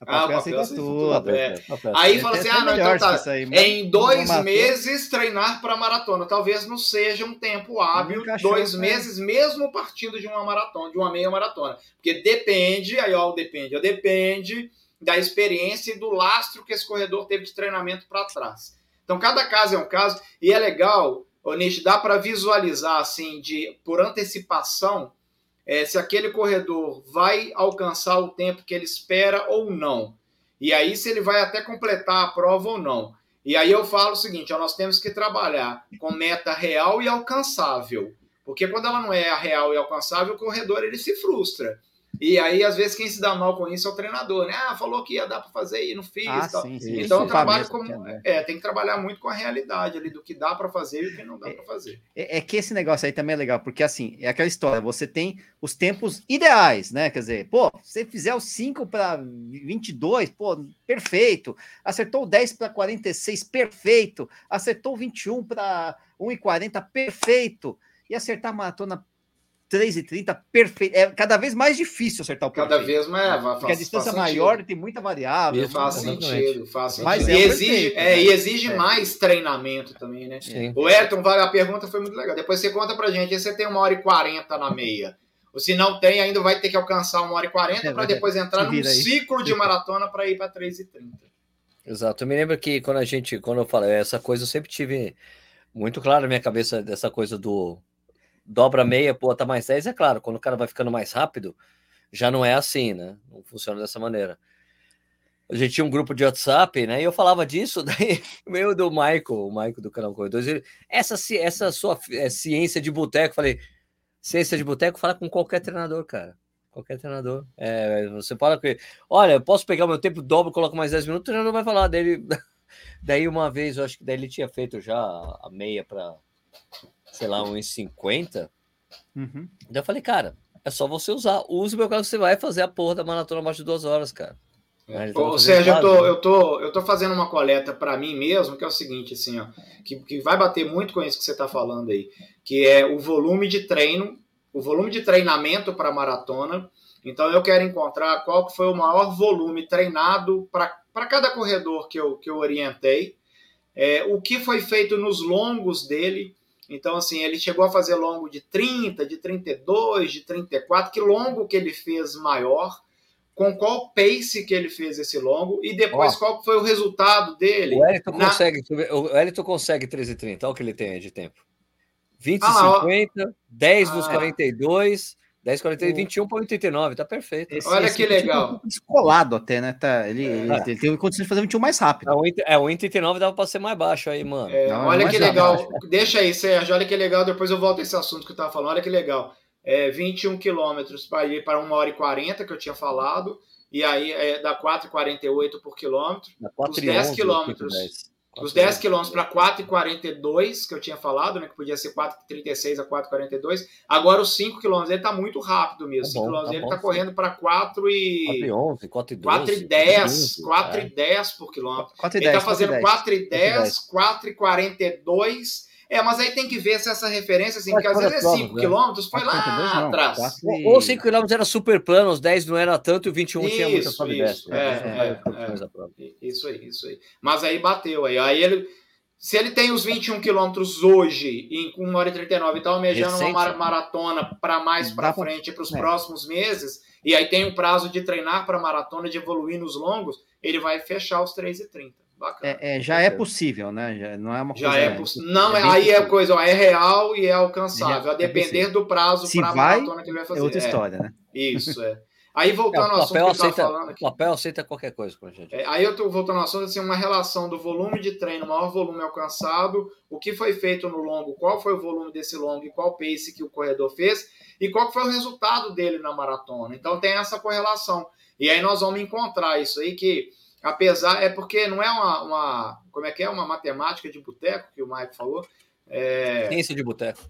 A Ah, papel o aceita papel aceita tudo. tudo, é. Papel. Aí Tem fala assim: ah, não, então melhores tá. aí, Em dois uma maratona- meses treinar para maratona. Talvez não seja um tempo hábil, Encaixou, dois né? meses, mesmo partindo de uma maratona, de uma meia maratona. Porque depende, aí ó, depende, ó, depende da experiência e do lastro que esse corredor teve de treinamento para trás. Então, cada caso é um caso, e é legal, ô, Nish, dá para visualizar assim, de por antecipação, é, se aquele corredor vai alcançar o tempo que ele espera ou não. E aí, se ele vai até completar a prova ou não. E aí eu falo o seguinte: ó, nós temos que trabalhar com meta real e alcançável. Porque quando ela não é real e alcançável, o corredor ele se frustra. E aí, às vezes, quem se dá mal com isso é o treinador, né? Ah, falou que ia dar para fazer e não fiz. Ah, tal. sim, sim. Então, Isso trabalho como. que é. É, tem que trabalhar muito com a realidade ali do que dá para fazer e o que não dá para fazer. É, é que esse negócio aí também é legal, porque assim, é aquela história, você tem os tempos ideais, né? Quer dizer, pô, se você fizer o 5 para 22, pô, perfeito. Acertou o 10 para 46, perfeito. Acertou o 21 para 1,40, perfeito. E acertar a maratona 3,30, perfeito. É cada vez mais difícil acertar o Cada perfeito. vez mais. Faz, Porque a distância faz maior sentido. tem muita variável. Isso, Faz sentido, faz sentido. Mas e, é o exige, perfeito, é, né? e exige É. mais treinamento também, né? Sim. O Ayrton, vale a pergunta foi muito legal. Depois você conta pra gente. Aí você tem uma hora e quarenta na meia. Ou se não tem, ainda vai ter que alcançar uma hora e quarenta É, para depois entrar num aí. ciclo de maratona para ir para 3,30. Exato. Eu me lembro que quando a gente, quando eu falei essa coisa, eu sempre tive muito claro na minha cabeça dessa coisa do dobra meia, pô, tá mais 10. É claro, quando o cara vai ficando mais rápido, já não é assim, né? Não funciona dessa maneira. A gente tinha um grupo de WhatsApp, né? E eu falava disso, daí o meu do Michael, o Michael do canal Corredores, ele, essa, essa sua é, ciência de boteco, falei, ciência de boteco, fala com qualquer treinador, cara. Qualquer treinador. É, você fala com ele, olha, eu posso pegar o meu tempo, dobro, coloco mais 10 minutos, o treinador vai falar dele. Daí uma vez, eu acho que daí ele tinha feito já a meia para, sei lá, uns 50. Uhum. Daí eu falei, cara, é só você usar. Use o meu carro, você vai fazer a porra da maratona abaixo de duas horas, cara. Tava Ou seja, eu tô, né? eu, tô, eu tô fazendo uma coleta para mim mesmo, que é o seguinte, assim, ó, que, que vai bater muito com isso que você está falando aí, que é o volume de treino, o volume de treinamento para maratona. Então eu quero encontrar qual foi o maior volume treinado para cada corredor que eu, que eu orientei, é, o que foi feito nos longos dele. Então, assim, ele chegou a fazer longo de 30, de 32, de 34, que longo que ele fez maior com qual pace que ele fez esse longo e depois Ó, qual foi o resultado dele. O Elton na... consegue, o consegue 13,30, olha o que ele tem de tempo. 20 ah, 50, 10 ah, nos 42, 10, 42, 21 para 89, tá perfeito. Esse, olha esse que legal. Descolado até, né? Tá, ele, é. ele, ele tem condições de fazer 21 mais rápido. É, o 1,39 dava para ser mais baixo aí, mano. É, Não, olha que legal. Baixo. Deixa aí, Sérgio, olha que legal. Depois eu volto a esse assunto que eu tava falando. Olha que legal. É, 21 quilômetros para ir para 1 hora e 40, que eu tinha falado e aí é, dá 4,48 por quilômetro. Os 10 quilômetros. Os 10 quilômetros para 4,42, que eu tinha falado, né? Que podia ser 4,36 a 4,42. Agora os 5 quilômetros, ele está muito rápido mesmo. Tá 5 quilômetros, tá ele está correndo para 4 e... 4,11, 4,10, 4,10 por quilômetro. 4, ele está fazendo 4,10, 4,42 é, mas aí tem que ver se essa referência, assim, porque às vezes é 5 km, né? foi lá atrás. Ou 5 km era super plano, os 10 não era tanto e o 21 isso, tinha muita sobe isso, é, é, é, isso aí, isso aí. Mas aí bateu aí. Aí ele. Se ele tem os 21 quilômetros hoje, em 1 hora e 39, e está almejando Recente, uma maratona para mais para frente, para os é. próximos meses, e aí tem o prazo de treinar para maratona, de evoluir nos longos, ele vai fechar os 3,30. Bacana. É, é, já é possível, né? Já não é uma já coisa. Já é possível. Não, é, é aí possível. é coisa, ó, é real e é alcançável, a depender do prazo para a maratona que ele vai fazer. É outra história, né? Isso, é. Aí voltando ao assunto que aceita, falando aqui. O papel aceita qualquer coisa com a gente. É, aí eu estou voltando ao assunto, assim, uma relação do volume de treino, maior volume alcançado, o que foi feito no longo, qual foi o volume desse longo e qual pace que o corredor fez, e qual foi o resultado dele na maratona. Então tem essa correlação. E aí nós vamos encontrar isso aí que apesar, é porque não é uma, uma como é que é, uma matemática de boteco, que o Mike falou. É... Ciência de boteco.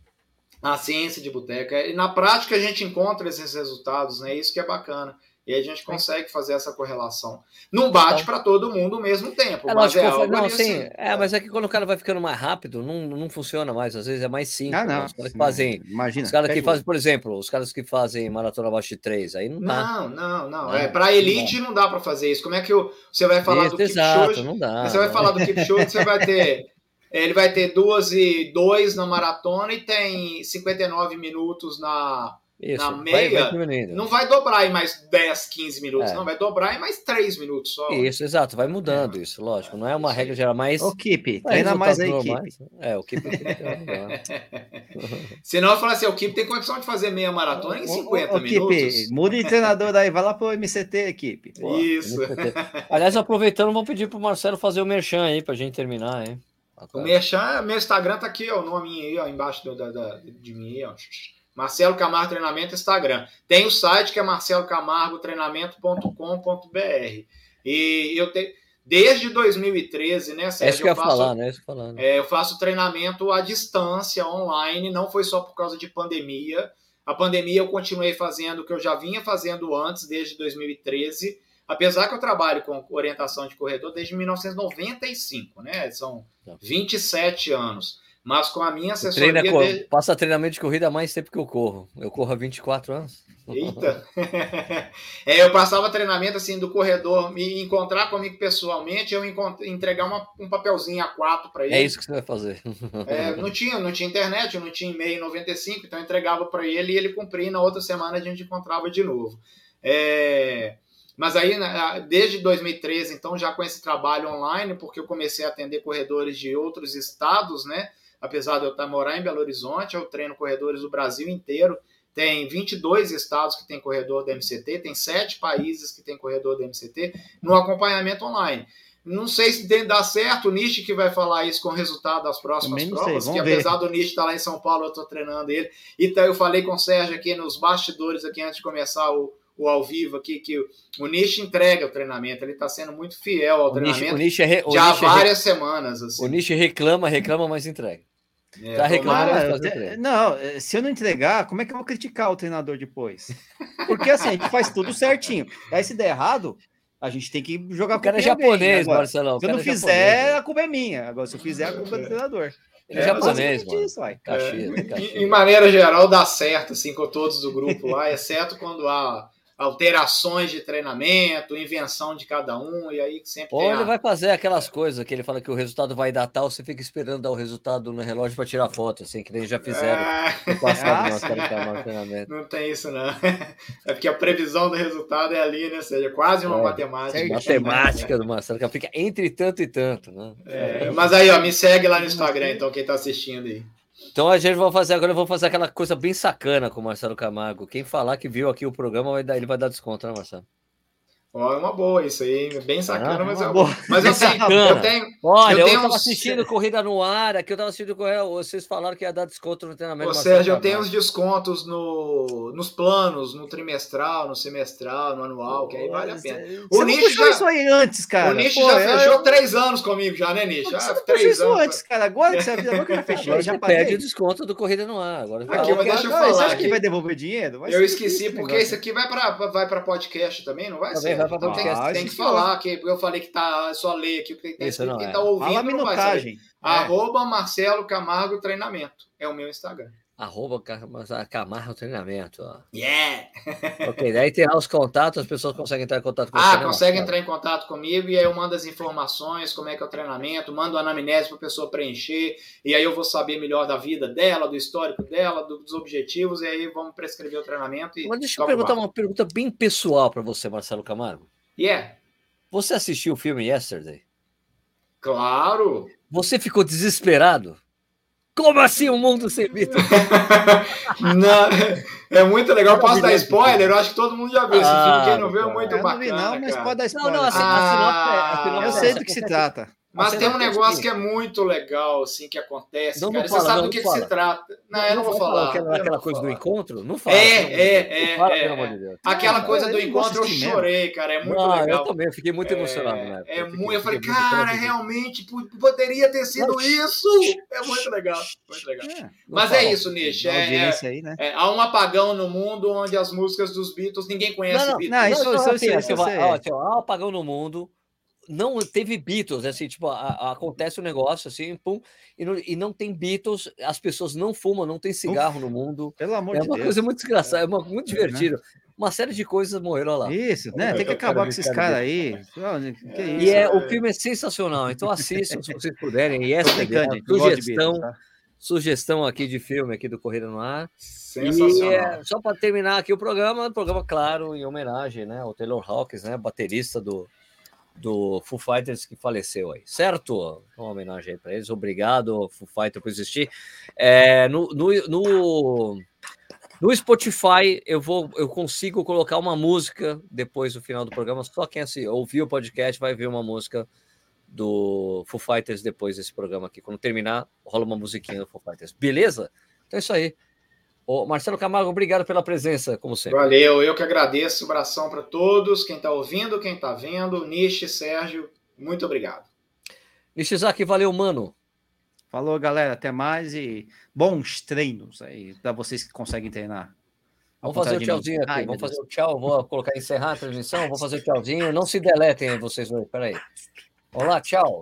A ciência de boteco. E na prática a gente encontra esses resultados, né? Isso que é bacana. E aí a gente consegue fazer essa correlação. Não bate então, para todo mundo ao mesmo tempo. É, mas é algo não, sim, assim. é, mas é que quando o cara vai ficando mais rápido, não, não funciona mais. Às vezes é mais simples. Ah, não. Né? Os caras que fazem. Imagina. Os caras que fazem, por exemplo, os caras que fazem maratona abaixo de 3, aí não dá. Não, não, não. É, é para elite não, não dá para fazer isso. Como é que eu, você vai falar isso, do exato, Kipchoge? Não dá, você vai falar do Kipchoge, você vai ter. Ele vai ter 2 e 2 na maratona e tem 59 minutos na isso, na meia, vai, vai não vai dobrar em mais 10, 15 minutos, é. não, vai dobrar em mais 3 minutos só. Isso, exato, vai mudando é. isso, lógico. Não é uma regra geral, mas. O Keep, treina mais a equipe. É, o Keep. Senão eu falo assim: o Keep tem condição de fazer meia maratona em 50 o, o, minutos. Keep, muda de treinador aí, vai lá pro MCT, equipe. Pô, isso. MCT. Aliás, aproveitando, vamos pedir pro Marcelo fazer o merchan aí pra gente terminar, hein? O merchan, meu Instagram tá aqui, ó, o nome aí, ó, embaixo do, da, da, de mim, ó. Marcelo Camargo Treinamento Instagram. Tem o site que é marcelocamargotreinamento.com.br. E eu tenho desde 2013, né, Sérgio? É isso que eu, eu faço, falar, né? Isso falando. É, eu faço treinamento à distância, online, não foi só por causa de pandemia. A pandemia eu continuei fazendo o que eu já vinha fazendo antes, desde 2013. Apesar que eu trabalho com orientação de corredor desde 1995, né? São 27 tá. anos. Mas com a minha assessoria. Treina, de... Passa treinamento de corrida há mais tempo que eu corro. Eu corro há 24 anos. Eita! é, eu passava treinamento assim do corredor, me encontrar comigo pessoalmente, eu entregar uma, um papelzinho A4 para ele. É isso que você vai fazer. é, não tinha, não tinha internet, não tinha e-mail em 95, então eu entregava para ele e ele cumpria. E na outra semana a gente encontrava de novo. É... Mas aí, né, desde 2013, então, já com esse trabalho online, porque eu comecei a atender corredores de outros estados, né? Apesar de eu estar morar em Belo Horizonte, eu treino corredores do Brasil inteiro. Tem 22 estados que tem corredor da MCT, tem sete países que tem corredor da MCT no acompanhamento online. Não sei se dá certo o Nish que vai falar isso com o resultado das próximas provas, que apesar ver. do Nish estar lá em São Paulo, eu estou treinando ele. Então eu falei com o Sérgio aqui nos bastidores, aqui antes de começar o, o ao vivo aqui, que o Nish entrega o treinamento, ele está sendo muito fiel ao o treinamento Nish, o Nish é, o já há várias semanas. Assim. O Nish reclama, reclama, mas entrega. É, tá reclamando. Não, eh, se eu não entregar, como é que eu vou criticar o treinador depois? Porque assim, a gente faz tudo certinho. Aí se der errado, a gente tem que jogar com o cara é japonês, agora, Marcelão. Se eu não é fizer, japonês, a culpa é minha. Agora, se eu fizer, a culpa é do treinador. Ele é, é japonês, mano. Isso, Caxias, é, Caxias. Em, em, maneira geral, dá certo, assim, com todos do grupo lá, exceto quando há alterações de treinamento, invenção de cada um, e aí sempre. Ou ele a... vai fazer aquelas coisas que ele fala que o resultado vai dar tal, você fica esperando dar o resultado no relógio para tirar foto, assim, que nem já fizeram ah, no passado, ah, Não tem isso, não. É porque a previsão do resultado é ali, né? Ou seja, quase uma é, matemática. Matemática do Marcelo, que fica entre tanto e tanto, né? É, mas aí, ó, me segue lá no Instagram, então, quem tá assistindo aí. Então a gente vai fazer agora, eu vou fazer aquela coisa bem sacana com o Marcelo Camargo. Quem falar que viu aqui o programa, vai dar, ele vai dar desconto, né, Marcelo? Ó, é uma boa isso aí, bem sacana, ah, mas, eu, mas eu, tenho, eu tenho. Olha, eu, tenho eu tava uns... assistindo Corrida no Ar, aqui eu tava assistindo Corrida, vocês falaram que ia dar desconto no treinamento. Ou seja, eu tenho os descontos no, nos planos, no trimestral, no semestral, no anual, que aí vale a pena. O Você Nish já, isso aí antes, cara. O Nish Pô, já fechou eu... três anos comigo já, né, Nish? Você ah, não três isso anos. antes, cara. Agora que você eu fechei, já pede o desconto do Corrida no Ar. Agora aqui, mas deixa eu falar. Você acha que vai devolver dinheiro? eu esqueci, porque isso aqui vai para vai podcast também, não vai ser? Tem que falar, que eu falei que tá só ler aqui, porque tem Isso, não, quem é. tá ouvindo Fala não vai É. Arroba Marcelo Camargo Treinamento. É o meu Instagram. Arroba Camargo Treinamento. Ó. Yeah! ok, daí tem lá os contatos, as pessoas conseguem entrar em contato com ah, você. Ah, conseguem entrar em contato comigo e aí eu mando as informações, como é que é o treinamento, mando a anamnese para a pessoa preencher, e aí eu vou saber melhor da vida dela, do histórico dela, dos objetivos, e aí vamos prescrever o treinamento. E Mas deixa eu perguntar uma pergunta bem pessoal para você, Marcelo Camargo. Yeah. Você assistiu o filme Yesterday? Claro! Você ficou desesperado? Como assim o um mundo sem Beatles? não, é muito legal. Posso dar spoiler? Eu acho que todo mundo já viu esse ah, filme. Quem não viu é muito bacana. Não vi, não, mas pode dar spoiler. Não, não, assim, ah, a, a, a, eu sei do que se trata. Mas tem um negócio que é muito legal, assim, que acontece, não, cara. Não Você sabe do que, que, se trata. Não, eu não vou falar. Aquela, aquela coisa do encontro? Não fala. É, é, é. Fala, é, é. Aquela coisa do encontro eu chorei, cara. É muito legal. Eu também, fiquei muito emocionado, né? É muito. Eu falei, cara, realmente poderia ter sido isso. É muito legal. Muito legal. Mas é isso, Nish. Né? É, há um apagão no mundo onde as músicas dos Beatles ninguém conhece Beatles. Não, isso, isso, isso, Há um apagão no mundo não teve Beatles, assim, tipo, a, a, acontece um negócio assim, pum, e não, e não tem Beatles, as pessoas não fumam, não tem cigarro Uf, no mundo. Pelo amor é de Deus. É uma coisa muito desgraçada, é uma, muito divertido. É, né? Uma série de coisas morreram lá. Isso, né? Tem que acabar com esses caras aí. Que isso, e é, o filme é sensacional, então assistam se vocês puderem. E essa é a sugestão, Beatles, tá? sugestão aqui de filme aqui do Corrida no Ar. Sensacional. E é, só para terminar aqui o programa, o programa, claro, em homenagem né, ao Taylor Hawkins, né, baterista do, do Foo Fighters que faleceu aí, certo? Uma homenagem aí para eles. Obrigado, Foo Fighters, por existir. É, no, no, no, no, Spotify eu vou, eu consigo colocar uma música depois do final do programa. Só quem assim, ouvir o podcast vai ver uma música do Foo Fighters depois desse programa aqui. Quando terminar, rola uma musiquinha do Foo Fighters. Beleza? Então é isso aí. Ô, Marcelo Camargo, obrigado pela presença, como sempre. Valeu, eu que agradeço. Um abração para todos, quem está ouvindo, quem está vendo. Nishi, Sérgio, muito obrigado. Nishizaki, valeu, mano. Falou, galera. Até mais e bons treinos aí para vocês que conseguem treinar. Vamos fazer o tchauzinho aqui. Ai, Vamos fazer o tchau. Vou colocar encerrar a transmissão. Vou fazer o tchauzinho. Não se deletem aí, vocês dois. Peraí. Olá, tchau.